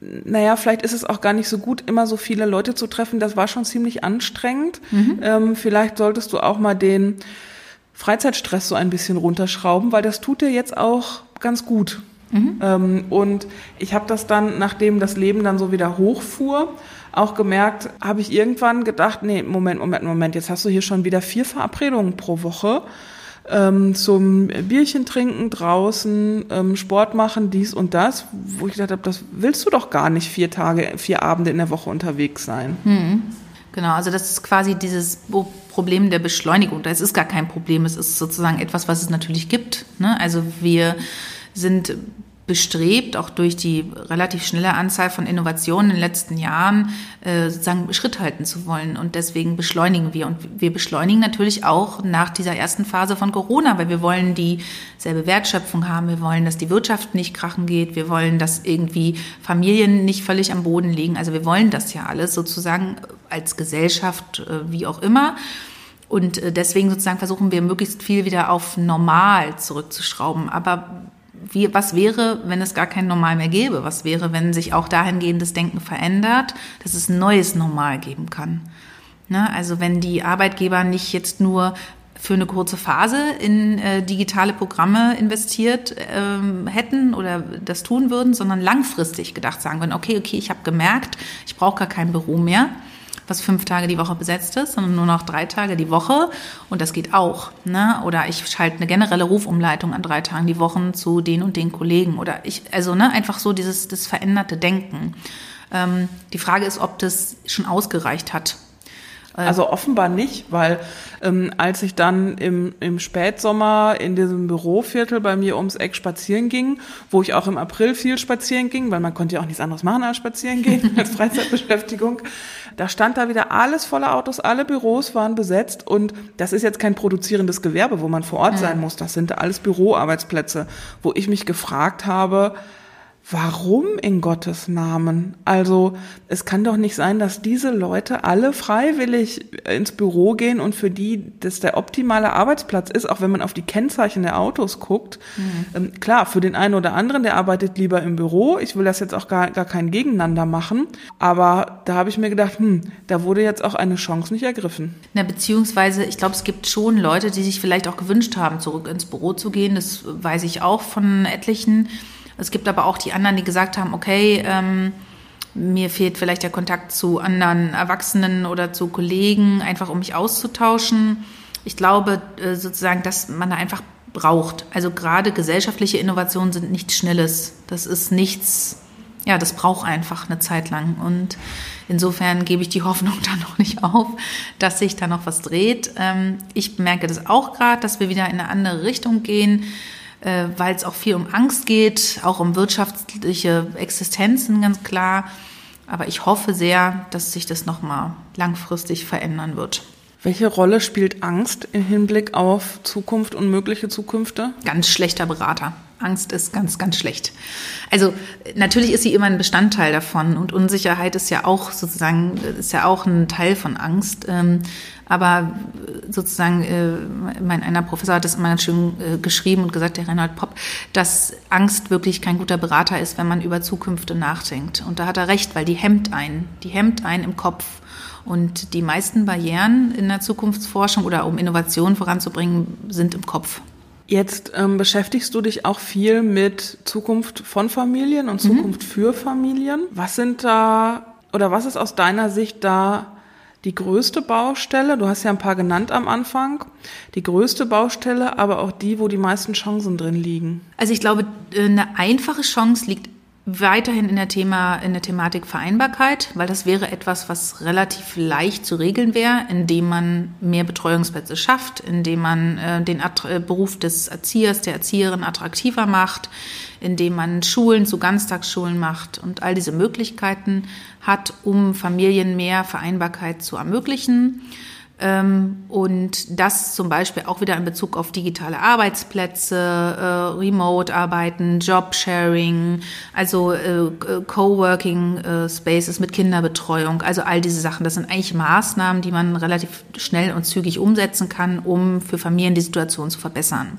naja, vielleicht ist es auch gar nicht so gut, immer so viele Leute zu treffen. Das war schon ziemlich anstrengend. Mhm. Ähm, vielleicht solltest du auch mal den Freizeitstress so ein bisschen runterschrauben, weil das tut dir jetzt auch ganz gut. Mhm. Ähm, und ich habe das dann, nachdem das Leben dann so wieder hochfuhr, auch gemerkt, habe ich irgendwann gedacht, nee, Moment, Moment, Moment, jetzt hast du hier schon wieder vier Verabredungen pro Woche ähm, zum Bierchen trinken draußen, ähm, Sport machen, dies und das, wo ich gedacht habe, das willst du doch gar nicht vier Tage, vier Abende in der Woche unterwegs sein. Hm. Genau, also das ist quasi dieses Problem der Beschleunigung. Das ist gar kein Problem, es ist sozusagen etwas, was es natürlich gibt. Ne? Also wir sind bestrebt, auch durch die relativ schnelle Anzahl von Innovationen in den letzten Jahren äh, sozusagen Schritt halten zu wollen. Und deswegen beschleunigen wir. Und wir beschleunigen natürlich auch nach dieser ersten Phase von Corona, weil wir wollen dieselbe Wertschöpfung haben. Wir wollen, dass die Wirtschaft nicht krachen geht. Wir wollen, dass irgendwie Familien nicht völlig am Boden liegen. Also wir wollen das ja alles sozusagen als Gesellschaft, äh, wie auch immer. Und äh, deswegen sozusagen versuchen wir möglichst viel wieder auf normal zurückzuschrauben. Aber wie, was wäre, wenn es gar kein Normal mehr gäbe? Was wäre, wenn sich auch dahingehend das Denken verändert, dass es ein neues Normal geben kann? Ne? Also wenn die Arbeitgeber nicht jetzt nur für eine kurze Phase in äh, digitale Programme investiert ähm, hätten oder das tun würden, sondern langfristig gedacht sagen würden, okay, okay, ich habe gemerkt, ich brauche gar kein Büro mehr was fünf Tage die Woche besetzt ist, sondern nur noch drei Tage die Woche. Und das geht auch. Ne? Oder ich schalte eine generelle Rufumleitung an drei Tagen die Woche zu den und den Kollegen. Oder ich, also ne, einfach so dieses das veränderte Denken. Ähm, die Frage ist, ob das schon ausgereicht hat. Also offenbar nicht, weil ähm, als ich dann im, im Spätsommer in diesem Büroviertel bei mir ums Eck spazieren ging, wo ich auch im April viel spazieren ging, weil man konnte ja auch nichts anderes machen als spazieren gehen *laughs* als Freizeitbeschäftigung, da stand da wieder alles voller Autos, alle Büros waren besetzt und das ist jetzt kein produzierendes Gewerbe, wo man vor Ort sein muss, das sind alles Büroarbeitsplätze, wo ich mich gefragt habe, Warum in Gottes Namen? Also es kann doch nicht sein, dass diese Leute alle freiwillig ins Büro gehen und für die das der optimale Arbeitsplatz ist, auch wenn man auf die Kennzeichen der Autos guckt. Mhm. Ähm, klar, für den einen oder anderen, der arbeitet lieber im Büro. Ich will das jetzt auch gar, gar kein Gegeneinander machen. Aber da habe ich mir gedacht, hm, da wurde jetzt auch eine Chance nicht ergriffen. Na, beziehungsweise, ich glaube, es gibt schon Leute, die sich vielleicht auch gewünscht haben, zurück ins Büro zu gehen. Das weiß ich auch von etlichen es gibt aber auch die anderen, die gesagt haben, okay, ähm, mir fehlt vielleicht der Kontakt zu anderen Erwachsenen oder zu Kollegen, einfach um mich auszutauschen. Ich glaube äh, sozusagen, dass man da einfach braucht. Also gerade gesellschaftliche Innovationen sind nichts Schnelles. Das ist nichts, ja, das braucht einfach eine Zeit lang. Und insofern gebe ich die *laughs* Hoffnung da noch nicht auf, dass sich da noch was dreht. Ähm, ich merke das auch gerade, dass wir wieder in eine andere Richtung gehen weil es auch viel um Angst geht, auch um wirtschaftliche Existenzen ganz klar. Aber ich hoffe sehr, dass sich das nochmal langfristig verändern wird. Welche Rolle spielt Angst im Hinblick auf Zukunft und mögliche Zukünfte? Ganz schlechter Berater. Angst ist ganz, ganz schlecht. Also natürlich ist sie immer ein Bestandteil davon und Unsicherheit ist ja auch sozusagen, ist ja auch ein Teil von Angst. Aber sozusagen, äh, mein einer Professor hat das immer ganz schön äh, geschrieben und gesagt, der Reinhard Popp, dass Angst wirklich kein guter Berater ist, wenn man über Zukünfte nachdenkt. Und da hat er recht, weil die hemmt einen, die hemmt einen im Kopf. Und die meisten Barrieren in der Zukunftsforschung oder um Innovationen voranzubringen, sind im Kopf. Jetzt ähm, beschäftigst du dich auch viel mit Zukunft von Familien und mhm. Zukunft mhm. für Familien. Was sind da oder was ist aus deiner Sicht da die größte Baustelle? Du hast ja ein paar genannt am Anfang. Die größte Baustelle, aber auch die, wo die meisten Chancen drin liegen. Also ich glaube, eine einfache Chance liegt weiterhin in der Thema, in der Thematik Vereinbarkeit, weil das wäre etwas, was relativ leicht zu regeln wäre, indem man mehr Betreuungsplätze schafft, indem man äh, den At äh, Beruf des Erziehers, der Erzieherin attraktiver macht, indem man Schulen zu Ganztagsschulen macht und all diese Möglichkeiten hat, um Familien mehr Vereinbarkeit zu ermöglichen. Ähm, und das zum Beispiel auch wieder in Bezug auf digitale Arbeitsplätze, äh, Remote-Arbeiten, Job-Sharing, also äh, äh, Spaces mit Kinderbetreuung, also all diese Sachen. Das sind eigentlich Maßnahmen, die man relativ schnell und zügig umsetzen kann, um für Familien die Situation zu verbessern.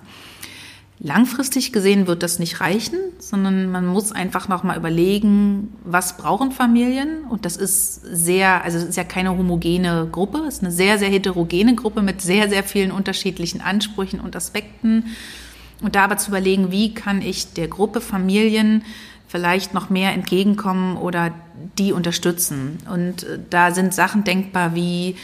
Langfristig gesehen wird das nicht reichen, sondern man muss einfach nochmal überlegen, was brauchen Familien? Und das ist sehr, also es ist ja keine homogene Gruppe, es ist eine sehr, sehr heterogene Gruppe mit sehr, sehr vielen unterschiedlichen Ansprüchen und Aspekten. Und da aber zu überlegen, wie kann ich der Gruppe Familien vielleicht noch mehr entgegenkommen oder die unterstützen? Und äh, da sind Sachen denkbar wie,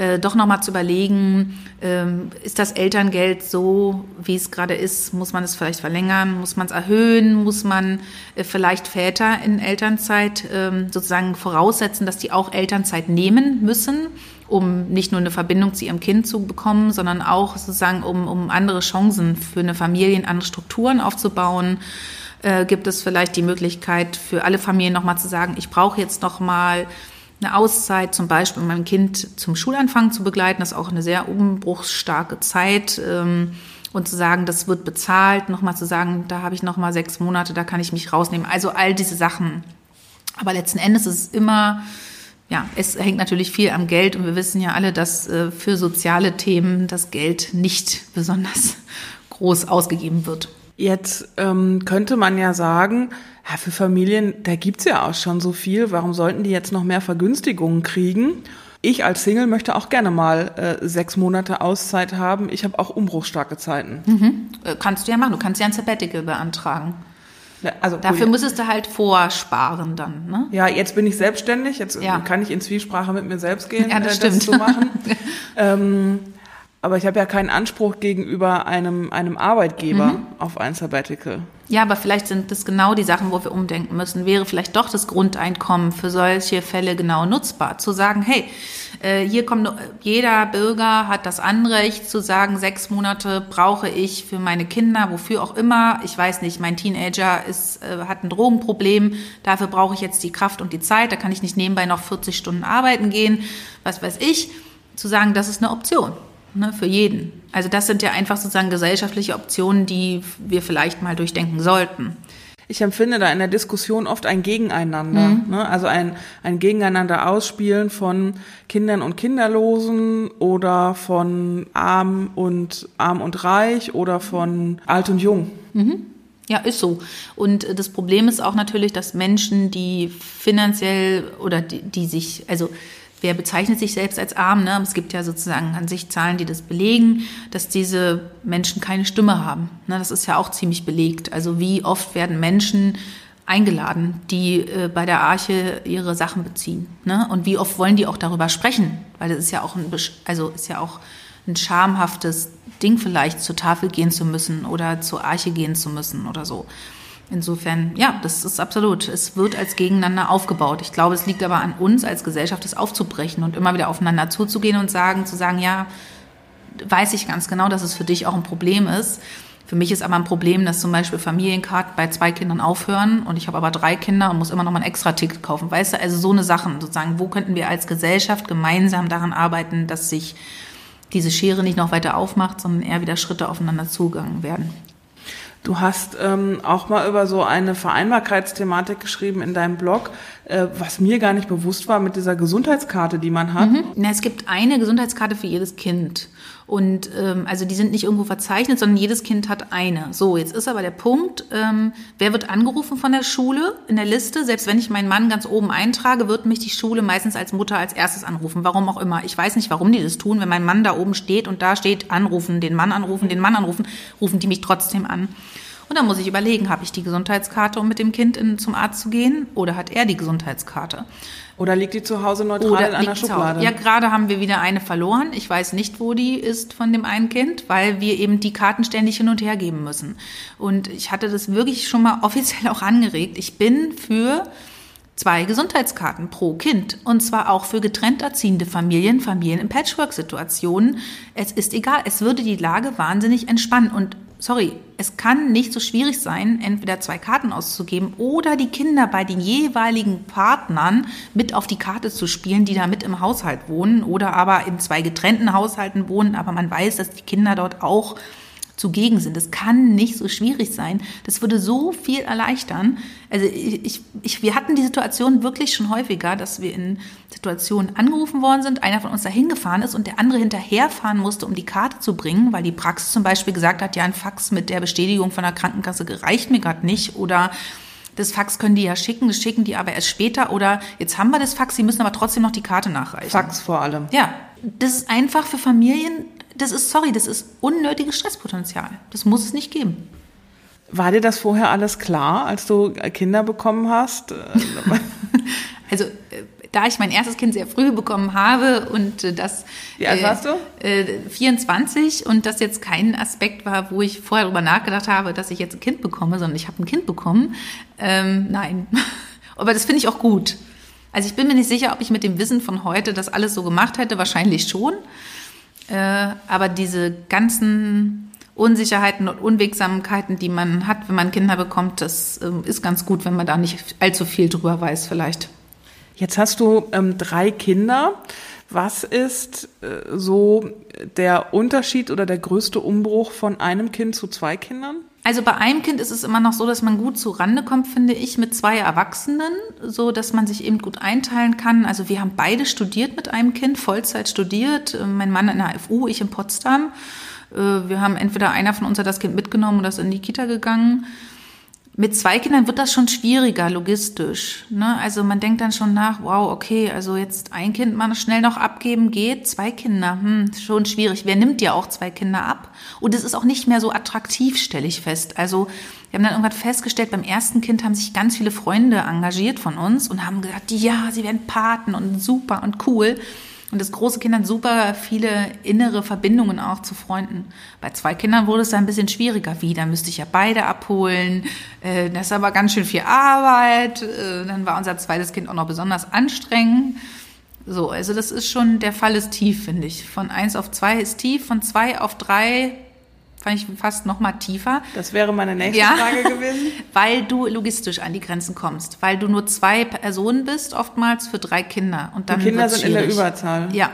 äh, doch nochmal zu überlegen, ähm, ist das Elterngeld so, wie es gerade ist? Muss man es vielleicht verlängern? Muss man es erhöhen? Muss man äh, vielleicht Väter in Elternzeit ähm, sozusagen voraussetzen, dass die auch Elternzeit nehmen müssen? um nicht nur eine Verbindung zu ihrem Kind zu bekommen, sondern auch sozusagen, um, um andere Chancen für eine Familie, andere Strukturen aufzubauen. Äh, gibt es vielleicht die Möglichkeit für alle Familien nochmal zu sagen, ich brauche jetzt nochmal eine Auszeit, zum Beispiel mein Kind zum Schulanfang zu begleiten. Das ist auch eine sehr umbruchsstarke Zeit. Ähm, und zu sagen, das wird bezahlt, nochmal zu sagen, da habe ich nochmal sechs Monate, da kann ich mich rausnehmen. Also all diese Sachen. Aber letzten Endes ist es immer, ja, es hängt natürlich viel am Geld und wir wissen ja alle, dass äh, für soziale Themen das Geld nicht besonders groß ausgegeben wird. Jetzt ähm, könnte man ja sagen, ja, für Familien, da gibt's ja auch schon so viel, warum sollten die jetzt noch mehr Vergünstigungen kriegen? Ich als Single möchte auch gerne mal äh, sechs Monate Auszeit haben. Ich habe auch umbruchsstarke Zeiten. Mhm. Äh, kannst du ja machen. Du kannst ja ein Sabbatical beantragen. Also Dafür cool. müsstest du halt vorsparen dann. Ne? Ja, jetzt bin ich selbstständig. Jetzt ja. kann ich in Zwiesprache mit mir selbst gehen, ja, das, äh, das zu machen. *laughs* ähm, Aber ich habe ja keinen Anspruch gegenüber einem, einem Arbeitgeber mhm. auf ein Sabbatical. Ja, aber vielleicht sind das genau die Sachen, wo wir umdenken müssen. Wäre vielleicht doch das Grundeinkommen für solche Fälle genau nutzbar. Zu sagen, hey, äh, hier kommt jeder Bürger hat das Anrecht zu sagen, sechs Monate brauche ich für meine Kinder, wofür auch immer. Ich weiß nicht, mein Teenager ist, äh, hat ein Drogenproblem, dafür brauche ich jetzt die Kraft und die Zeit, da kann ich nicht nebenbei noch 40 Stunden arbeiten gehen, was weiß ich. Zu sagen, das ist eine Option ne, für jeden. Also das sind ja einfach sozusagen gesellschaftliche Optionen, die wir vielleicht mal durchdenken sollten. Ich empfinde da in der Diskussion oft ein Gegeneinander, mhm. ne? also ein, ein Gegeneinander ausspielen von Kindern und Kinderlosen oder von arm und arm und reich oder von alt und jung. Mhm. Ja, ist so. Und das Problem ist auch natürlich, dass Menschen, die finanziell oder die, die sich, also wer bezeichnet sich selbst als arm? Ne? Es gibt ja sozusagen an sich Zahlen, die das belegen, dass diese Menschen keine Stimme haben. Ne? Das ist ja auch ziemlich belegt. Also wie oft werden Menschen eingeladen, die äh, bei der Arche ihre Sachen beziehen? Ne? Und wie oft wollen die auch darüber sprechen? Weil das ist ja auch ein, also ist ja auch ein schamhaftes Ding vielleicht zur Tafel gehen zu müssen oder zur Arche gehen zu müssen oder so. Insofern, ja, das ist absolut. Es wird als gegeneinander aufgebaut. Ich glaube, es liegt aber an uns als Gesellschaft, das aufzubrechen und immer wieder aufeinander zuzugehen und sagen, zu sagen, ja, weiß ich ganz genau, dass es für dich auch ein Problem ist. Für mich ist aber ein Problem, dass zum Beispiel Familienkarten bei zwei Kindern aufhören und ich habe aber drei Kinder und muss immer noch mal ein extra Ticket kaufen. Weißt du, also so eine Sachen sozusagen. Wo könnten wir als Gesellschaft gemeinsam daran arbeiten, dass sich diese Schere nicht noch weiter aufmacht, sondern eher wieder Schritte aufeinander zugegangen werden? Du hast ähm, auch mal über so eine Vereinbarkeitsthematik geschrieben in deinem Blog, äh, was mir gar nicht bewusst war mit dieser Gesundheitskarte, die man hat. Mhm. Na, es gibt eine Gesundheitskarte für jedes Kind. Und ähm, also die sind nicht irgendwo verzeichnet, sondern jedes Kind hat eine. So, jetzt ist aber der Punkt, ähm, wer wird angerufen von der Schule in der Liste? Selbst wenn ich meinen Mann ganz oben eintrage, wird mich die Schule meistens als Mutter als erstes anrufen. Warum auch immer. Ich weiß nicht, warum die das tun. Wenn mein Mann da oben steht und da steht, anrufen, den Mann anrufen, den Mann anrufen, rufen die mich trotzdem an. Und dann muss ich überlegen, habe ich die Gesundheitskarte, um mit dem Kind in, zum Arzt zu gehen, oder hat er die Gesundheitskarte? Oder liegt die zu Hause neutral Oder in einer Schublade? Ja, gerade haben wir wieder eine verloren. Ich weiß nicht, wo die ist von dem einen Kind, weil wir eben die Karten ständig hin und her geben müssen. Und ich hatte das wirklich schon mal offiziell auch angeregt. Ich bin für zwei Gesundheitskarten pro Kind. Und zwar auch für getrennt erziehende Familien, Familien in Patchwork-Situationen. Es ist egal, es würde die Lage wahnsinnig entspannen. Und sorry, es kann nicht so schwierig sein, entweder zwei Karten auszugeben oder die Kinder bei den jeweiligen Partnern mit auf die Karte zu spielen, die da mit im Haushalt wohnen oder aber in zwei getrennten Haushalten wohnen, aber man weiß, dass die Kinder dort auch zugegen sind. Das kann nicht so schwierig sein. Das würde so viel erleichtern. Also ich, ich, wir hatten die Situation wirklich schon häufiger, dass wir in Situationen angerufen worden sind, einer von uns dahin gefahren ist und der andere hinterherfahren musste, um die Karte zu bringen, weil die Praxis zum Beispiel gesagt hat, ja, ein Fax mit der Bestätigung von der Krankenkasse gereicht mir gerade nicht oder das Fax können die ja schicken, das schicken die aber erst später oder jetzt haben wir das Fax, sie müssen aber trotzdem noch die Karte nachreichen. Fax vor allem. Ja, das ist einfach für Familien das ist, sorry, das ist unnötiges Stresspotenzial. Das muss es nicht geben. War dir das vorher alles klar, als du Kinder bekommen hast? *laughs* *laughs* also, äh, da ich mein erstes Kind sehr früh bekommen habe und äh, das. Wie alt warst du? Äh, 24 und das jetzt kein Aspekt war, wo ich vorher darüber nachgedacht habe, dass ich jetzt ein Kind bekomme, sondern ich habe ein Kind bekommen. Ähm, nein. *laughs* Aber das finde ich auch gut. Also ich bin mir nicht sicher, ob ich mit dem Wissen von heute das alles so gemacht hätte. Wahrscheinlich schon. Äh, aber diese ganzen Unsicherheiten und Unwegsamkeiten, die man hat, wenn man Kinder bekommt, das äh, ist ganz gut, wenn man da nicht allzu viel drüber weiß vielleicht. Jetzt hast du ähm, drei Kinder. Was ist äh, so der Unterschied oder der größte Umbruch von einem Kind zu zwei Kindern? Also bei einem Kind ist es immer noch so, dass man gut zu Rande kommt, finde ich, mit zwei Erwachsenen, so dass man sich eben gut einteilen kann. Also wir haben beide studiert mit einem Kind, Vollzeit studiert. Äh, mein Mann in der FU, ich in Potsdam. Äh, wir haben entweder einer von uns hat das Kind mitgenommen oder ist in die Kita gegangen. Mit zwei Kindern wird das schon schwieriger logistisch. Ne? Also man denkt dann schon nach, wow, okay, also jetzt ein Kind mal schnell noch abgeben geht, zwei Kinder, hm, schon schwierig. Wer nimmt ja auch zwei Kinder ab? Und es ist auch nicht mehr so attraktiv, stelle ich fest. Also wir haben dann irgendwann festgestellt, beim ersten Kind haben sich ganz viele Freunde engagiert von uns und haben gesagt, ja, sie werden Paten und super und cool. Und das große Kind hat super viele innere Verbindungen auch zu Freunden. Bei zwei Kindern wurde es ein bisschen schwieriger. Wie, dann müsste ich ja beide abholen. Äh, das ist aber ganz schön viel Arbeit. Äh, dann war unser zweites Kind auch noch besonders anstrengend. So, also das ist schon, der Fall ist tief, finde ich. Von eins auf zwei ist tief, von zwei auf drei fand ich fast noch mal tiefer. Das wäre meine nächste ja, Frage gewesen. *laughs* Weil du logistisch an die Grenzen kommst, weil du nur zwei Personen bist, oftmals für drei Kinder. Und dann die Kinder sind schwierig. in der Überzahl. Ja.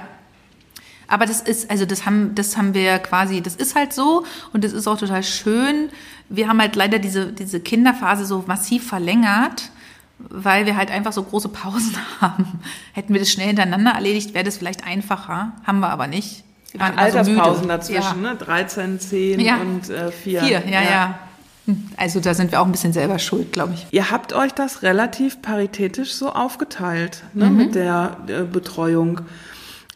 Aber das ist, also das haben, das haben wir quasi, das ist halt so und das ist auch total schön. Wir haben halt leider diese, diese Kinderphase so massiv verlängert, weil wir halt einfach so große Pausen *laughs* haben. Hätten wir das schnell hintereinander erledigt, wäre das vielleicht einfacher. Haben wir aber nicht. Wir waren Alterspausen so dazwischen, ja. ne? 13, 10 ja. und äh, 4. 4, ja, ja, ja. Hm. Also da sind wir auch ein bisschen selber schuld, glaube ich. Ihr habt euch das relativ paritätisch so aufgeteilt ne, mhm. mit der äh, Betreuung.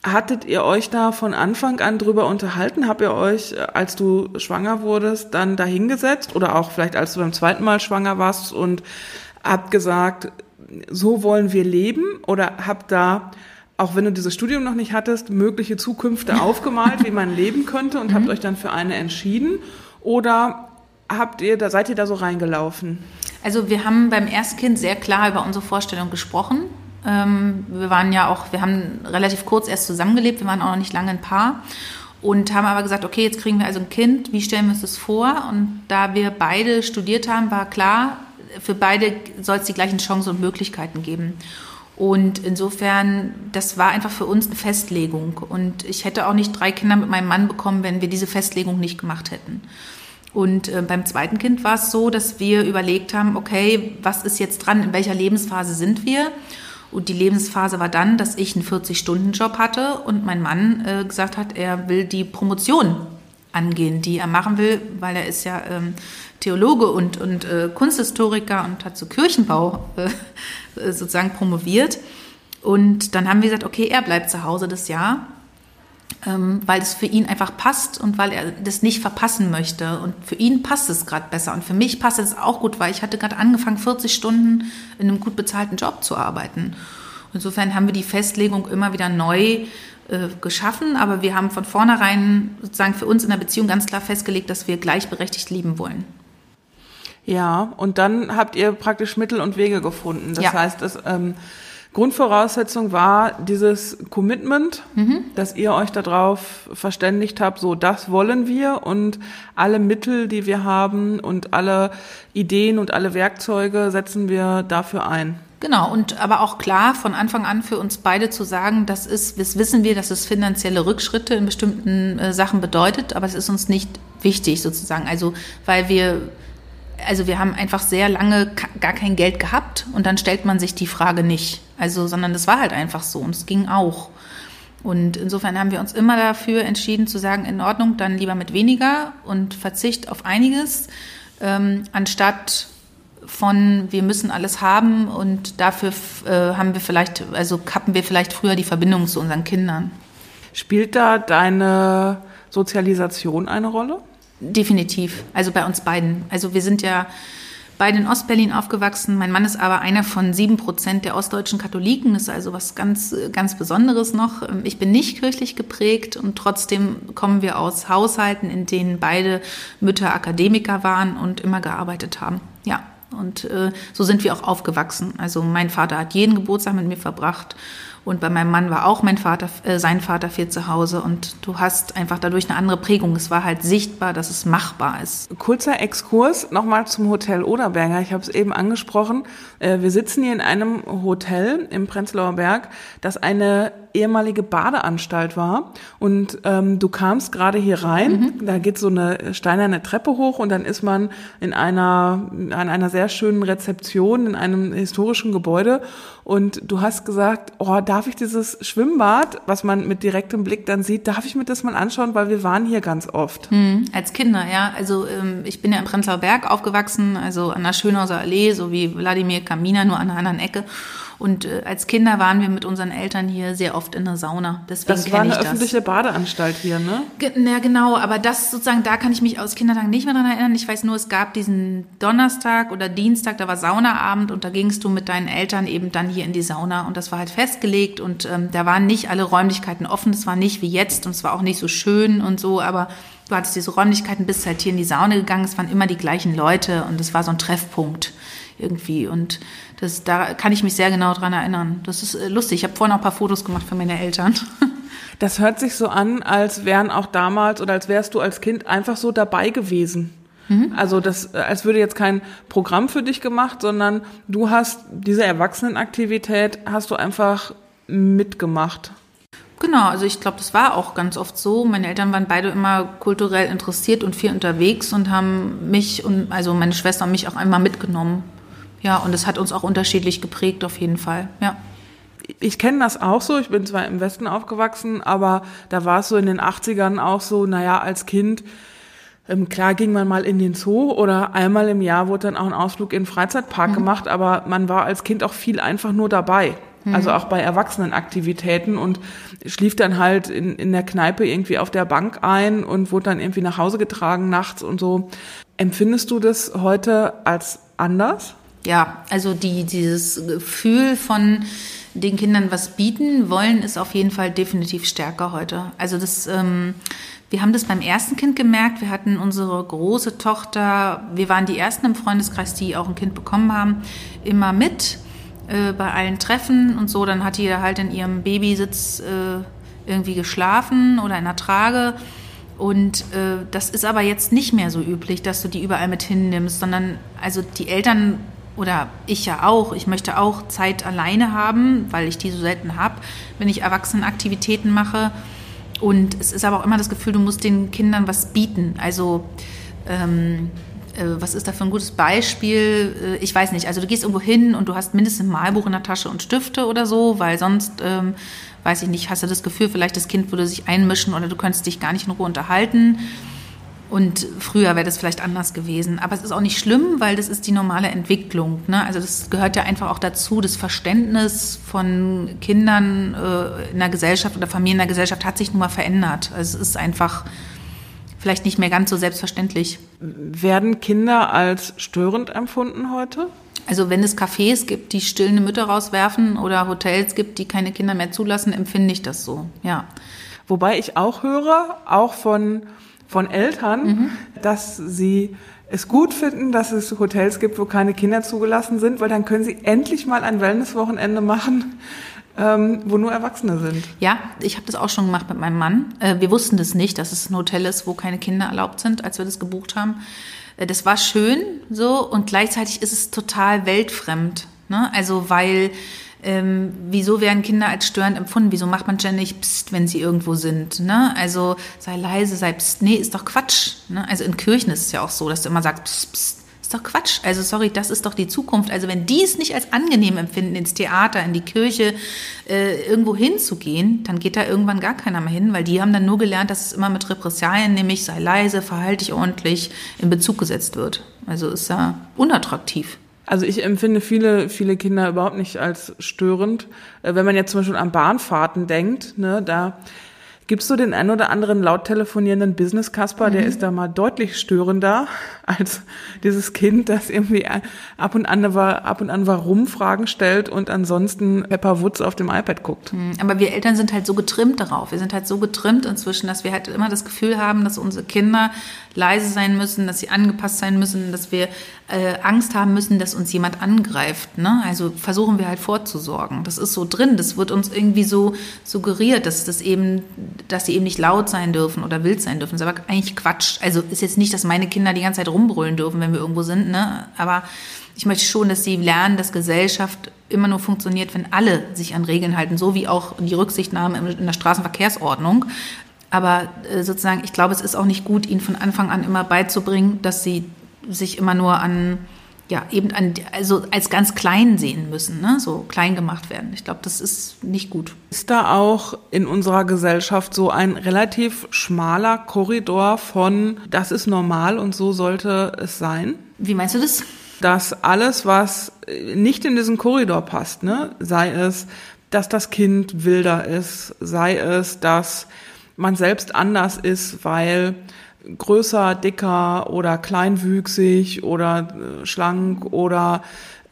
Hattet ihr euch da von Anfang an drüber unterhalten? Habt ihr euch, äh, als du schwanger wurdest, dann dahingesetzt oder auch vielleicht als du beim zweiten Mal schwanger warst und habt gesagt, so wollen wir leben? Oder habt da auch wenn du dieses Studium noch nicht hattest, mögliche Zukünfte *laughs* aufgemalt, wie man leben könnte und mhm. habt euch dann für eine entschieden? Oder habt ihr da, seid ihr da so reingelaufen? Also wir haben beim Erstkind sehr klar über unsere Vorstellung gesprochen. Ähm, wir waren ja auch, wir haben relativ kurz erst zusammengelebt, wir waren auch noch nicht lange ein Paar und haben aber gesagt, okay, jetzt kriegen wir also ein Kind, wie stellen wir uns das vor? Und da wir beide studiert haben, war klar, für beide soll es die gleichen Chancen und Möglichkeiten geben. Und insofern, das war einfach für uns eine Festlegung. Und ich hätte auch nicht drei Kinder mit meinem Mann bekommen, wenn wir diese Festlegung nicht gemacht hätten. Und äh, beim zweiten Kind war es so, dass wir überlegt haben, okay, was ist jetzt dran, in welcher Lebensphase sind wir? Und die Lebensphase war dann, dass ich einen 40-Stunden-Job hatte und mein Mann äh, gesagt hat, er will die Promotion angehen, die er machen will, weil er ist ja ähm, Theologe und, und äh, Kunsthistoriker und hat so Kirchenbau äh, äh, sozusagen promoviert. Und dann haben wir gesagt, okay, er bleibt zu Hause das Jahr, ähm, weil es für ihn einfach passt und weil er das nicht verpassen möchte. Und für ihn passt es gerade besser. Und für mich passt es auch gut, weil ich hatte gerade angefangen, 40 Stunden in einem gut bezahlten Job zu arbeiten. Insofern haben wir die Festlegung immer wieder neu äh, geschaffen, aber wir haben von vornherein sozusagen für uns in der Beziehung ganz klar festgelegt, dass wir gleichberechtigt lieben wollen. Ja, und dann habt ihr praktisch Mittel und Wege gefunden. Das ja. heißt, das ähm, Grundvoraussetzung war dieses Commitment, mhm. dass ihr euch darauf verständigt habt, so das wollen wir und alle Mittel, die wir haben und alle Ideen und alle Werkzeuge setzen wir dafür ein. Genau, und aber auch klar von Anfang an für uns beide zu sagen, das ist, das wissen wir, dass es finanzielle Rückschritte in bestimmten äh, Sachen bedeutet, aber es ist uns nicht wichtig sozusagen. Also, weil wir, also wir haben einfach sehr lange gar kein Geld gehabt und dann stellt man sich die Frage nicht. Also, sondern das war halt einfach so und es ging auch. Und insofern haben wir uns immer dafür entschieden zu sagen, in Ordnung, dann lieber mit weniger und Verzicht auf einiges, ähm, anstatt von wir müssen alles haben und dafür äh, haben wir vielleicht, also kappen wir vielleicht früher die Verbindung zu unseren Kindern. Spielt da deine Sozialisation eine Rolle? Definitiv. Also bei uns beiden. Also wir sind ja beide in Ostberlin aufgewachsen. Mein Mann ist aber einer von sieben Prozent der ostdeutschen Katholiken. Ist also was ganz, ganz Besonderes noch. Ich bin nicht kirchlich geprägt und trotzdem kommen wir aus Haushalten, in denen beide Mütter Akademiker waren und immer gearbeitet haben. Und äh, so sind wir auch aufgewachsen. Also mein Vater hat jeden Geburtstag mit mir verbracht und bei meinem Mann war auch mein Vater, äh, sein Vater viel zu Hause. Und du hast einfach dadurch eine andere Prägung. Es war halt sichtbar, dass es machbar ist. Kurzer Exkurs nochmal zum Hotel Oderberger. Ich habe es eben angesprochen. Äh, wir sitzen hier in einem Hotel im Prenzlauer Berg, das eine ehemalige Badeanstalt war. Und ähm, du kamst gerade hier rein. Mhm. Da geht so eine steinerne Treppe hoch und dann ist man in einer, an einer sehr schönen Rezeption in einem historischen Gebäude. Und du hast gesagt, oh, darf ich dieses Schwimmbad, was man mit direktem Blick dann sieht, darf ich mir das mal anschauen, weil wir waren hier ganz oft. Mhm. Als Kinder, ja. Also ähm, ich bin ja im Prenzlauer Berg aufgewachsen, also an der Schönhauser Allee, so wie Wladimir Kamina, nur an einer anderen Ecke. Und äh, als Kinder waren wir mit unseren Eltern hier sehr oft in der Sauna. Deswegen das war eine das. öffentliche Badeanstalt hier, ne? Ge ja, genau, aber das sozusagen, da kann ich mich aus Kindertagen nicht mehr dran erinnern. Ich weiß nur, es gab diesen Donnerstag oder Dienstag, da war Saunaabend und da gingst du mit deinen Eltern eben dann hier in die Sauna und das war halt festgelegt und ähm, da waren nicht alle Räumlichkeiten offen, es war nicht wie jetzt und es war auch nicht so schön und so, aber du hattest diese Räumlichkeiten, bist halt hier in die Sauna gegangen, es waren immer die gleichen Leute und es war so ein Treffpunkt irgendwie und das, da kann ich mich sehr genau dran erinnern. Das ist äh, lustig. Ich habe vorhin auch ein paar Fotos gemacht für meine Eltern. *laughs* Das hört sich so an, als wären auch damals oder als wärst du als Kind einfach so dabei gewesen. Mhm. Also das, äh, als würde jetzt kein Programm für dich gemacht, sondern du hast diese Erwachsenenaktivität hast du einfach mitgemacht. Genau, also ich glaube, das war auch ganz oft so. Meine Eltern waren beide immer kulturell interessiert und viel unterwegs und haben mich und also meine Schwester und mich auch einmal mitgenommen. Ja, und es hat uns auch unterschiedlich geprägt auf jeden Fall. Ja. Ich kenne das auch so. Ich bin zwar im Westen aufgewachsen, aber da war es so in den 80ern auch so, naja, als Kind ähm, klar ging man mal in den Zoo oder einmal im Jahr wurde dann auch ein Ausflug in den Freizeitpark mhm. gemacht, aber man war als Kind auch viel einfach nur dabei. Mhm. Also auch bei Erwachsenenaktivitäten und schlief dann halt in, in der Kneipe irgendwie auf der Bank ein und wurde dann irgendwie nach Hause getragen nachts und so. Empfindest du das heute als anders? Ja, also die, dieses Gefühl von den Kindern was bieten wollen, ist auf jeden Fall definitiv stärker heute. Also das, ähm, wir haben das beim ersten Kind gemerkt. Wir hatten unsere große Tochter, wir waren die ersten im Freundeskreis, die auch ein Kind bekommen haben, immer mit äh, bei allen Treffen und so. Dann hat die halt in ihrem Babysitz äh, irgendwie geschlafen oder in der Trage. Und äh, das ist aber jetzt nicht mehr so üblich, dass du die überall mit hinnimmst, sondern also die Eltern oder ich ja auch, ich möchte auch Zeit alleine haben, weil ich die so selten habe, wenn ich Erwachsenenaktivitäten mache. Und es ist aber auch immer das Gefühl, du musst den Kindern was bieten. Also ähm, äh, was ist da für ein gutes Beispiel? Äh, ich weiß nicht. Also du gehst irgendwo hin und du hast mindestens ein Malbuch in der Tasche und Stifte oder so, weil sonst, ähm, weiß ich nicht, hast du das Gefühl, vielleicht das Kind würde sich einmischen oder du könntest dich gar nicht in Ruhe unterhalten. Und früher wäre das vielleicht anders gewesen. Aber es ist auch nicht schlimm, weil das ist die normale Entwicklung. Ne? Also das gehört ja einfach auch dazu. Das Verständnis von Kindern äh, in der Gesellschaft oder Familien in der Gesellschaft hat sich nun mal verändert. Also es ist einfach vielleicht nicht mehr ganz so selbstverständlich. Werden Kinder als störend empfunden heute? Also wenn es Cafés gibt, die stillende Mütter rauswerfen oder Hotels gibt, die keine Kinder mehr zulassen, empfinde ich das so, ja. Wobei ich auch höre, auch von, von Eltern, mhm. dass sie es gut finden, dass es Hotels gibt, wo keine Kinder zugelassen sind, weil dann können sie endlich mal ein Wellnesswochenende machen ähm, wo nur Erwachsene sind. Ja, ich habe das auch schon gemacht mit meinem Mann. Äh, wir wussten das nicht, dass es ein Hotel ist, wo keine Kinder erlaubt sind, als wir das gebucht haben. Äh, das war schön so und gleichzeitig ist es total weltfremd. Ne? Also weil ähm, wieso werden Kinder als störend empfunden? Wieso macht man ständig Psst, wenn sie irgendwo sind? Ne? Also sei leise, sei Psst. Nee, ist doch Quatsch. Ne? Also in Kirchen ist es ja auch so, dass du immer sagst Psst, Psst ist doch Quatsch. Also sorry, das ist doch die Zukunft. Also wenn die es nicht als angenehm empfinden, ins Theater, in die Kirche, äh, irgendwo hinzugehen, dann geht da irgendwann gar keiner mehr hin, weil die haben dann nur gelernt, dass es immer mit Repressalien, nämlich sei leise, verhalte dich ordentlich, in Bezug gesetzt wird. Also ist ja unattraktiv. Also ich empfinde viele, viele Kinder überhaupt nicht als störend. Äh, wenn man jetzt zum Beispiel an Bahnfahrten denkt, ne, da Gibst du den ein oder anderen laut telefonierenden Business-Kasper, mhm. der ist da mal deutlich störender als dieses Kind, das irgendwie ab und an war, ab und an warum Fragen stellt und ansonsten Pepper Woods auf dem iPad guckt. Mhm. Aber wir Eltern sind halt so getrimmt darauf. Wir sind halt so getrimmt inzwischen, dass wir halt immer das Gefühl haben, dass unsere Kinder leise sein müssen, dass sie angepasst sein müssen, dass wir äh, Angst haben müssen, dass uns jemand angreift. Ne? Also versuchen wir halt vorzusorgen. Das ist so drin. Das wird uns irgendwie so suggeriert, dass das eben dass sie eben nicht laut sein dürfen oder wild sein dürfen. Das ist aber eigentlich Quatsch. Also ist jetzt nicht, dass meine Kinder die ganze Zeit rumbrüllen dürfen, wenn wir irgendwo sind, ne? Aber ich möchte schon, dass sie lernen, dass Gesellschaft immer nur funktioniert, wenn alle sich an Regeln halten, so wie auch die Rücksichtnahme in der Straßenverkehrsordnung. Aber äh, sozusagen, ich glaube, es ist auch nicht gut, ihnen von Anfang an immer beizubringen, dass sie sich immer nur an ja, eben an, also als ganz klein sehen müssen, ne? so klein gemacht werden. Ich glaube, das ist nicht gut. Ist da auch in unserer Gesellschaft so ein relativ schmaler Korridor von, das ist normal und so sollte es sein? Wie meinst du das? dass alles, was nicht in diesen Korridor passt, ne, sei es, dass das Kind wilder ist, sei es, dass man selbst anders ist, weil größer, dicker oder kleinwüchsig oder äh, schlank oder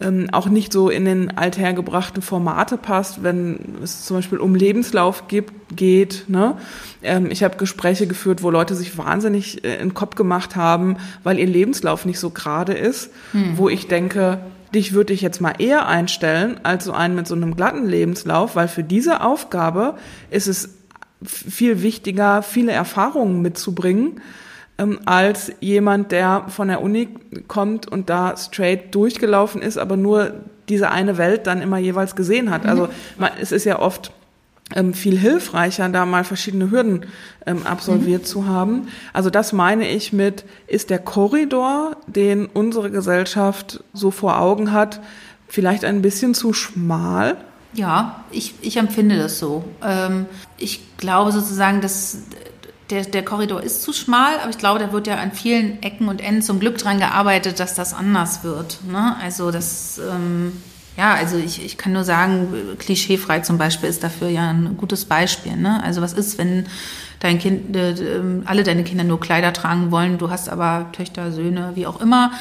ähm, auch nicht so in den althergebrachten Formate passt, wenn es zum Beispiel um Lebenslauf gibt, geht. Ne? Ähm, ich habe Gespräche geführt, wo Leute sich wahnsinnig äh, in den Kopf gemacht haben, weil ihr Lebenslauf nicht so gerade ist, hm. wo ich denke, dich würde ich jetzt mal eher einstellen als so einen mit so einem glatten Lebenslauf, weil für diese Aufgabe ist es viel wichtiger, viele Erfahrungen mitzubringen ähm, als jemand, der von der Uni kommt und da straight durchgelaufen ist, aber nur diese eine Welt dann immer jeweils gesehen hat. Also man, es ist ja oft ähm, viel hilfreicher, da mal verschiedene Hürden ähm, absolviert mhm. zu haben. Also das meine ich mit, ist der Korridor, den unsere Gesellschaft so vor Augen hat, vielleicht ein bisschen zu schmal? Ja, ich, ich empfinde das so. Ähm, ich glaube sozusagen, dass der, der Korridor ist zu schmal, aber ich glaube, da wird ja an vielen Ecken und Enden zum Glück dran gearbeitet, dass das anders wird. Ne? Also das, ähm, ja, also ich, ich kann nur sagen, klischeefrei zum Beispiel ist dafür ja ein gutes Beispiel. Ne? Also was ist, wenn dein Kind, äh, alle deine Kinder nur Kleider tragen wollen, du hast aber Töchter, Söhne, wie auch immer.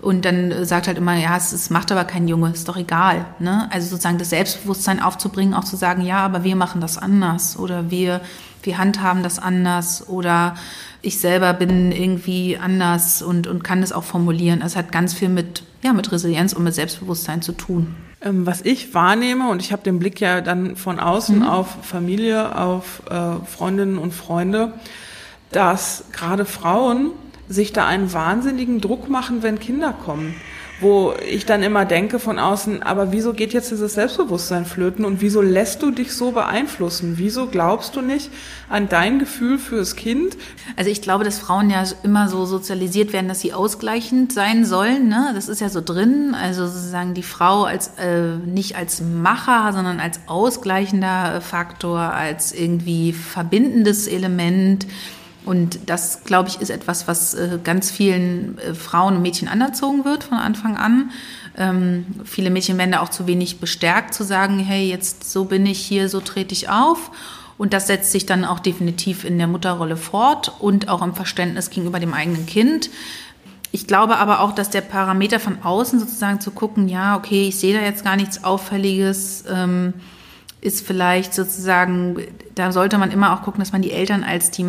Und dann sagt halt immer, ja, es, es macht aber kein Junge, ist doch egal. Ne? Also sozusagen das Selbstbewusstsein aufzubringen, auch zu sagen, ja, aber wir machen das anders oder wir wir handhaben das anders oder ich selber bin irgendwie anders und, und kann das auch formulieren. Es hat ganz viel mit, ja, mit Resilienz und mit Selbstbewusstsein zu tun. Ähm, was ich wahrnehme, und ich habe den Blick ja dann von außen mhm. auf Familie, auf äh, Freundinnen und Freunde, dass gerade Frauen sich da einen wahnsinnigen Druck machen, wenn Kinder kommen wo ich dann immer denke von außen, aber wieso geht jetzt dieses Selbstbewusstsein flöten und wieso lässt du dich so beeinflussen? Wieso glaubst du nicht an dein Gefühl fürs Kind? Also ich glaube, dass Frauen ja immer so sozialisiert werden, dass sie ausgleichend sein sollen. Ne? Das ist ja so drin. Also sozusagen die Frau als äh, nicht als Macher, sondern als ausgleichender Faktor, als irgendwie verbindendes Element und das, glaube ich, ist etwas, was äh, ganz vielen äh, Frauen und Mädchen anerzogen wird von Anfang an. Ähm, viele Mädchen werden da auch zu wenig bestärkt zu sagen, hey, jetzt so bin ich hier, so trete ich auf. Und das setzt sich dann auch definitiv in der Mutterrolle fort und auch im Verständnis gegenüber dem eigenen Kind. Ich glaube aber auch, dass der Parameter von außen sozusagen zu gucken, ja, okay, ich sehe da jetzt gar nichts Auffälliges, ähm, ist vielleicht sozusagen, da sollte man immer auch gucken, dass man die Eltern als die,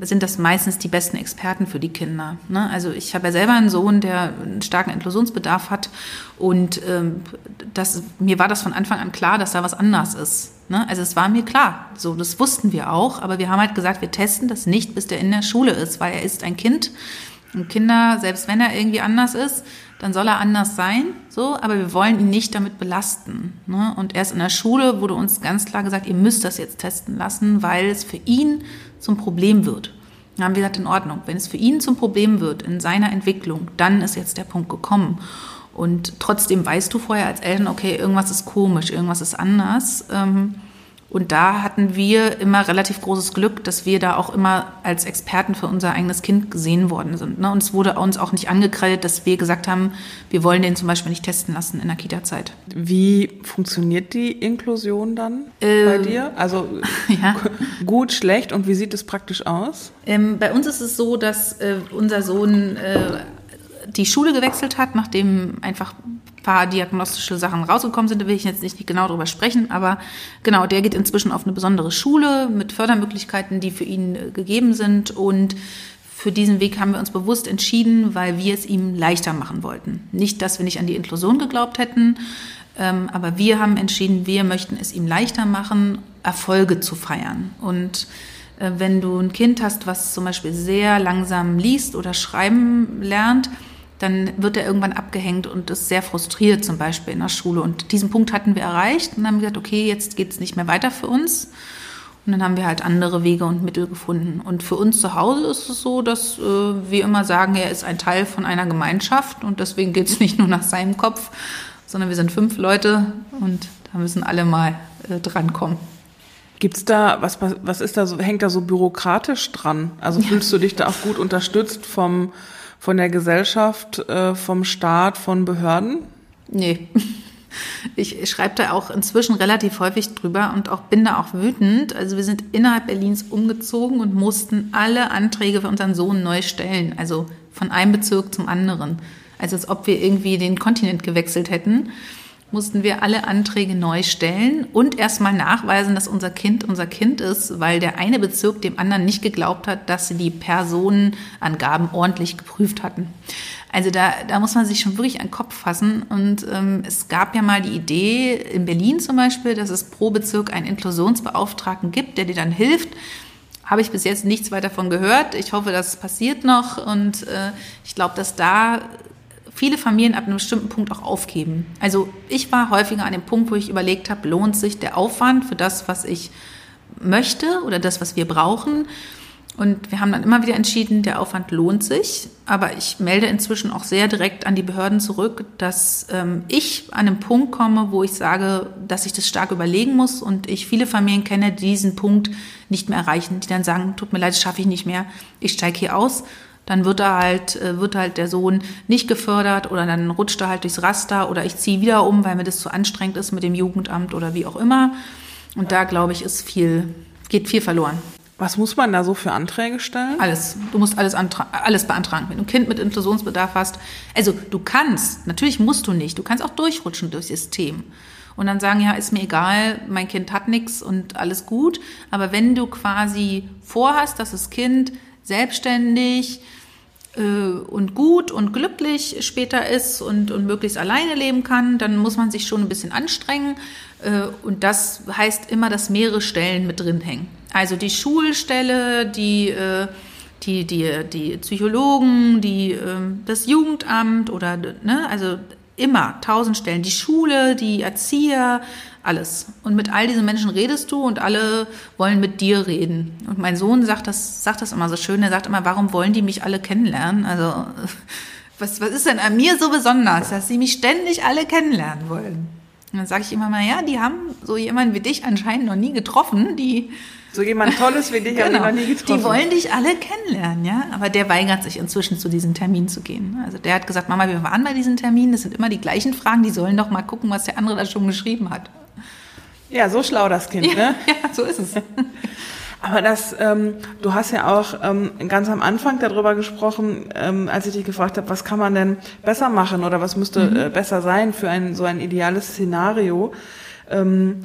sind das meistens die besten Experten für die Kinder. Ne? Also ich habe ja selber einen Sohn, der einen starken Inklusionsbedarf hat und ähm, das, mir war das von Anfang an klar, dass da was anders ist. Ne? Also es war mir klar, so das wussten wir auch, aber wir haben halt gesagt, wir testen das nicht, bis der in der Schule ist, weil er ist ein Kind. Und Kinder, selbst wenn er irgendwie anders ist, dann soll er anders sein, so, aber wir wollen ihn nicht damit belasten. Ne? Und erst in der Schule wurde uns ganz klar gesagt, ihr müsst das jetzt testen lassen, weil es für ihn zum Problem wird. Dann haben wir gesagt, in Ordnung, wenn es für ihn zum Problem wird in seiner Entwicklung, dann ist jetzt der Punkt gekommen. Und trotzdem weißt du vorher als Eltern, okay, irgendwas ist komisch, irgendwas ist anders. Ähm, und da hatten wir immer relativ großes Glück, dass wir da auch immer als Experten für unser eigenes Kind gesehen worden sind. Ne? Und es wurde uns auch nicht angekreidet, dass wir gesagt haben, wir wollen den zum Beispiel nicht testen lassen in der Kita-Zeit. Wie funktioniert die Inklusion dann äh, bei dir? Also *laughs* ja. *laughs* gut, schlecht und wie sieht es praktisch aus? Ähm, bei uns ist es so, dass äh, unser Sohn äh, die Schule gewechselt hat, nachdem einfach ein paar diagnostische Sachen rausgekommen sind. Da will ich jetzt nicht genau drüber sprechen, aber genau, der geht inzwischen auf eine besondere Schule mit Fördermöglichkeiten, die für ihn äh, gegeben sind und für diesen Weg haben wir uns bewusst entschieden, weil wir es ihm leichter machen wollten. Nicht, dass wir nicht an die Inklusion geglaubt hätten, ähm, aber wir haben entschieden, wir möchten es ihm leichter machen, Erfolge zu feiern. Und äh, wenn du ein Kind hast, was zum Beispiel sehr langsam liest oder schreiben lernt, dann wird er irgendwann abgehängt und ist sehr frustriert, zum Beispiel in der Schule. Und diesen Punkt hatten wir erreicht und haben gesagt, okay, jetzt geht es nicht mehr weiter für uns. Und dann haben wir halt andere Wege und Mittel gefunden. Und für uns zu Hause ist es so, dass äh, wir immer sagen, er ist ein Teil von einer Gemeinschaft und deswegen geht es *laughs* nicht nur nach seinem Kopf, sondern wir sind fünf Leute und da müssen alle mal äh, drankommen. Gibt's da, was, was ist da so, hängt da so bürokratisch dran? Also fühlst du dich da auch gut unterstützt vom Von der Gesellschaft, äh, vom Staat, von Behörden? Nee. Ich schreibe da auch inzwischen relativ häufig drüber und auch bin da auch wütend. Also wir sind innerhalb Berlins umgezogen und mussten alle Anträge für unseren Sohn neu stellen. Also von einem Bezirk zum anderen. Also als ob wir irgendwie den Kontinent gewechselt hätten mussten wir alle Anträge neu stellen und erstmal nachweisen, dass unser Kind unser Kind ist, weil der eine Bezirk dem anderen nicht geglaubt hat, dass sie die Personenangaben ordentlich geprüft hatten. Also da, da muss man sich schon wirklich an den Kopf fassen. Und ähm, es gab ja mal die Idee in Berlin zum Beispiel, dass es pro Bezirk einen Inklusionsbeauftragten gibt, der dir dann hilft. Habe ich bis jetzt nichts weiter davon gehört. Ich hoffe, das passiert noch. Und äh, ich glaube, dass da viele Familien ab einem bestimmten Punkt auch aufgeben. Also ich war häufiger an dem Punkt, wo ich überlegt habe, lohnt sich der Aufwand für das, was ich möchte oder das, was wir brauchen. Und wir haben dann immer wieder entschieden, der Aufwand lohnt sich. Aber ich melde inzwischen auch sehr direkt an die Behörden zurück, dass ähm, ich an einen Punkt komme, wo ich sage, dass ich das stark überlegen muss. Und ich viele Familien kenne, die diesen Punkt nicht mehr erreichen, die dann sagen, tut mir leid, das schaffe ich nicht mehr, ich steige hier aus dann wird er halt, äh, wird halt der Sohn nicht gefördert oder dann rutscht er halt durchs Raster oder ich ziehe wieder um, weil mir das zu anstrengend ist mit dem Jugendamt oder wie auch immer. Und da glaube ich, ist viel, geht viel verloren. Was muss man da so für Anträge stellen? Alles. Du musst alles, alles beantragen. Wenn du ein Kind mit Inklusionsbedarf hast, also du kannst, natürlich musst du nicht, du kannst auch durchrutschen durchs System und dann sagen, ja, ist mir egal, mein Kind hat nichts und alles gut. Aber wenn du quasi vorhast, dass das Kind selbstständig und gut und glücklich später ist und, und möglichst alleine leben kann, dann muss man sich schon ein bisschen anstrengen. Äh, und das heißt immer, dass mehrere Stellen mit drin hängen. Also die Schulstelle, die, äh, die, die, die Psychologen, die, ähm, das Jugendamt oder, ne, also immer tausend Stellen. Die Schule, die Erzieher, alles. Und mit all diesen Menschen redest du und alle wollen mit dir reden. Und mein Sohn sagt das, sagt das immer so schön. Er sagt immer, warum wollen die mich alle kennenlernen? Also, *laughs* was, was ist denn an mir so besonders, dass sie mich ständig alle kennenlernen wollen? Und dann sage ich immer mal, ja, die haben so jemanden wie dich anscheinend noch nie getroffen, die so jemand Tolles wie dich genau. habe ich noch nie getroffen. Die wollen dich alle kennenlernen, ja. Aber der weigert sich inzwischen zu diesem Termin zu gehen. Also der hat gesagt, Mama, wir waren bei diesem Termin, das sind immer die gleichen Fragen, die sollen doch mal gucken, was der andere da schon geschrieben hat. Ja, so schlau das Kind, ja, ne? *laughs* Ja, so ist es. *laughs* Aber das, ähm, du hast ja auch ähm, ganz am Anfang darüber gesprochen, ähm, als ich dich gefragt habe, was kann man denn besser machen oder was müsste mhm. äh, besser sein für ein so ein ideales Szenario. Ähm,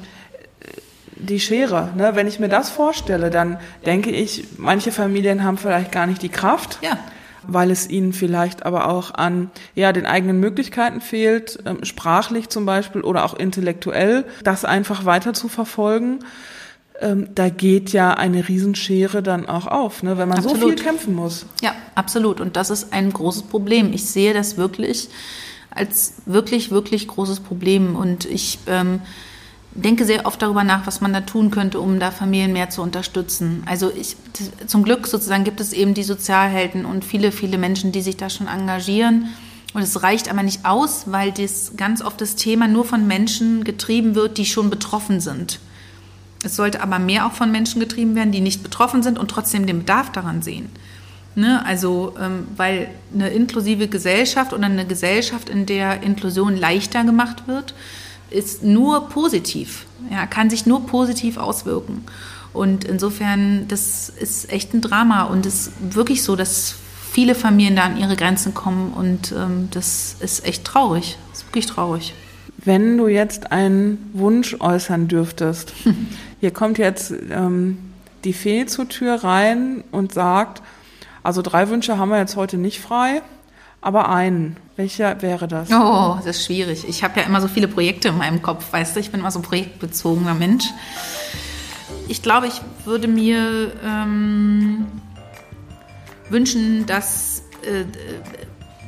die Schere, ne? wenn ich mir das vorstelle, dann denke ich, manche Familien haben vielleicht gar nicht die Kraft. Ja weil es ihnen vielleicht aber auch an ja den eigenen Möglichkeiten fehlt, ähm, sprachlich zum Beispiel oder auch intellektuell, das einfach weiter zu verfolgen. Ähm, da geht ja eine Riesenschere dann auch auf, ne, wenn man absolut. so viel kämpfen muss. Ja, absolut. Und das ist ein großes Problem. Ich sehe das wirklich als wirklich, wirklich großes Problem. Und ich ähm, denke sehr oft darüber nach, was man da tun könnte, um da Familien mehr zu unterstützen. Also ich, zum Glück sozusagen gibt es eben die Sozialhelden und viele, viele Menschen, die sich da schon engagieren. Und es reicht aber nicht aus, weil das ganz oft das Thema nur von Menschen getrieben wird, die schon betroffen sind. Es sollte aber mehr auch von Menschen getrieben werden, die nicht betroffen sind und trotzdem den Bedarf daran sehen. Ne? Also, ähm, weil eine inklusive Gesellschaft oder eine Gesellschaft, in der Inklusion leichter gemacht wird, ist nur positiv, ja, kann sich nur positiv auswirken. Und insofern, das ist echt ein Drama und es ist wirklich so, dass viele Familien da an ihre Grenzen kommen und ähm, das ist echt traurig. Das ist wirklich traurig. Wenn du jetzt einen Wunsch äußern dürftest, *laughs* hier kommt jetzt ähm, die Fee zur Tür rein und sagt, also drei Wünsche haben wir jetzt heute nicht frei, aber einen. Welcher wäre das? Oh, das ist schwierig. Ich habe ja immer so viele Projekte in meinem Kopf, weißt du? Ich bin immer so ein projektbezogener Mensch. Ich glaube, ich würde mir ähm, wünschen, dass äh,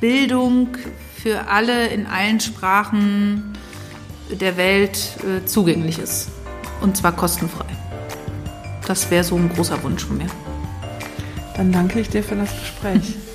Bildung für alle in allen Sprachen der Welt äh, zugänglich ist. Und zwar kostenfrei. Das wäre so ein großer Wunsch von mir. Dann danke ich dir für das Gespräch. *laughs*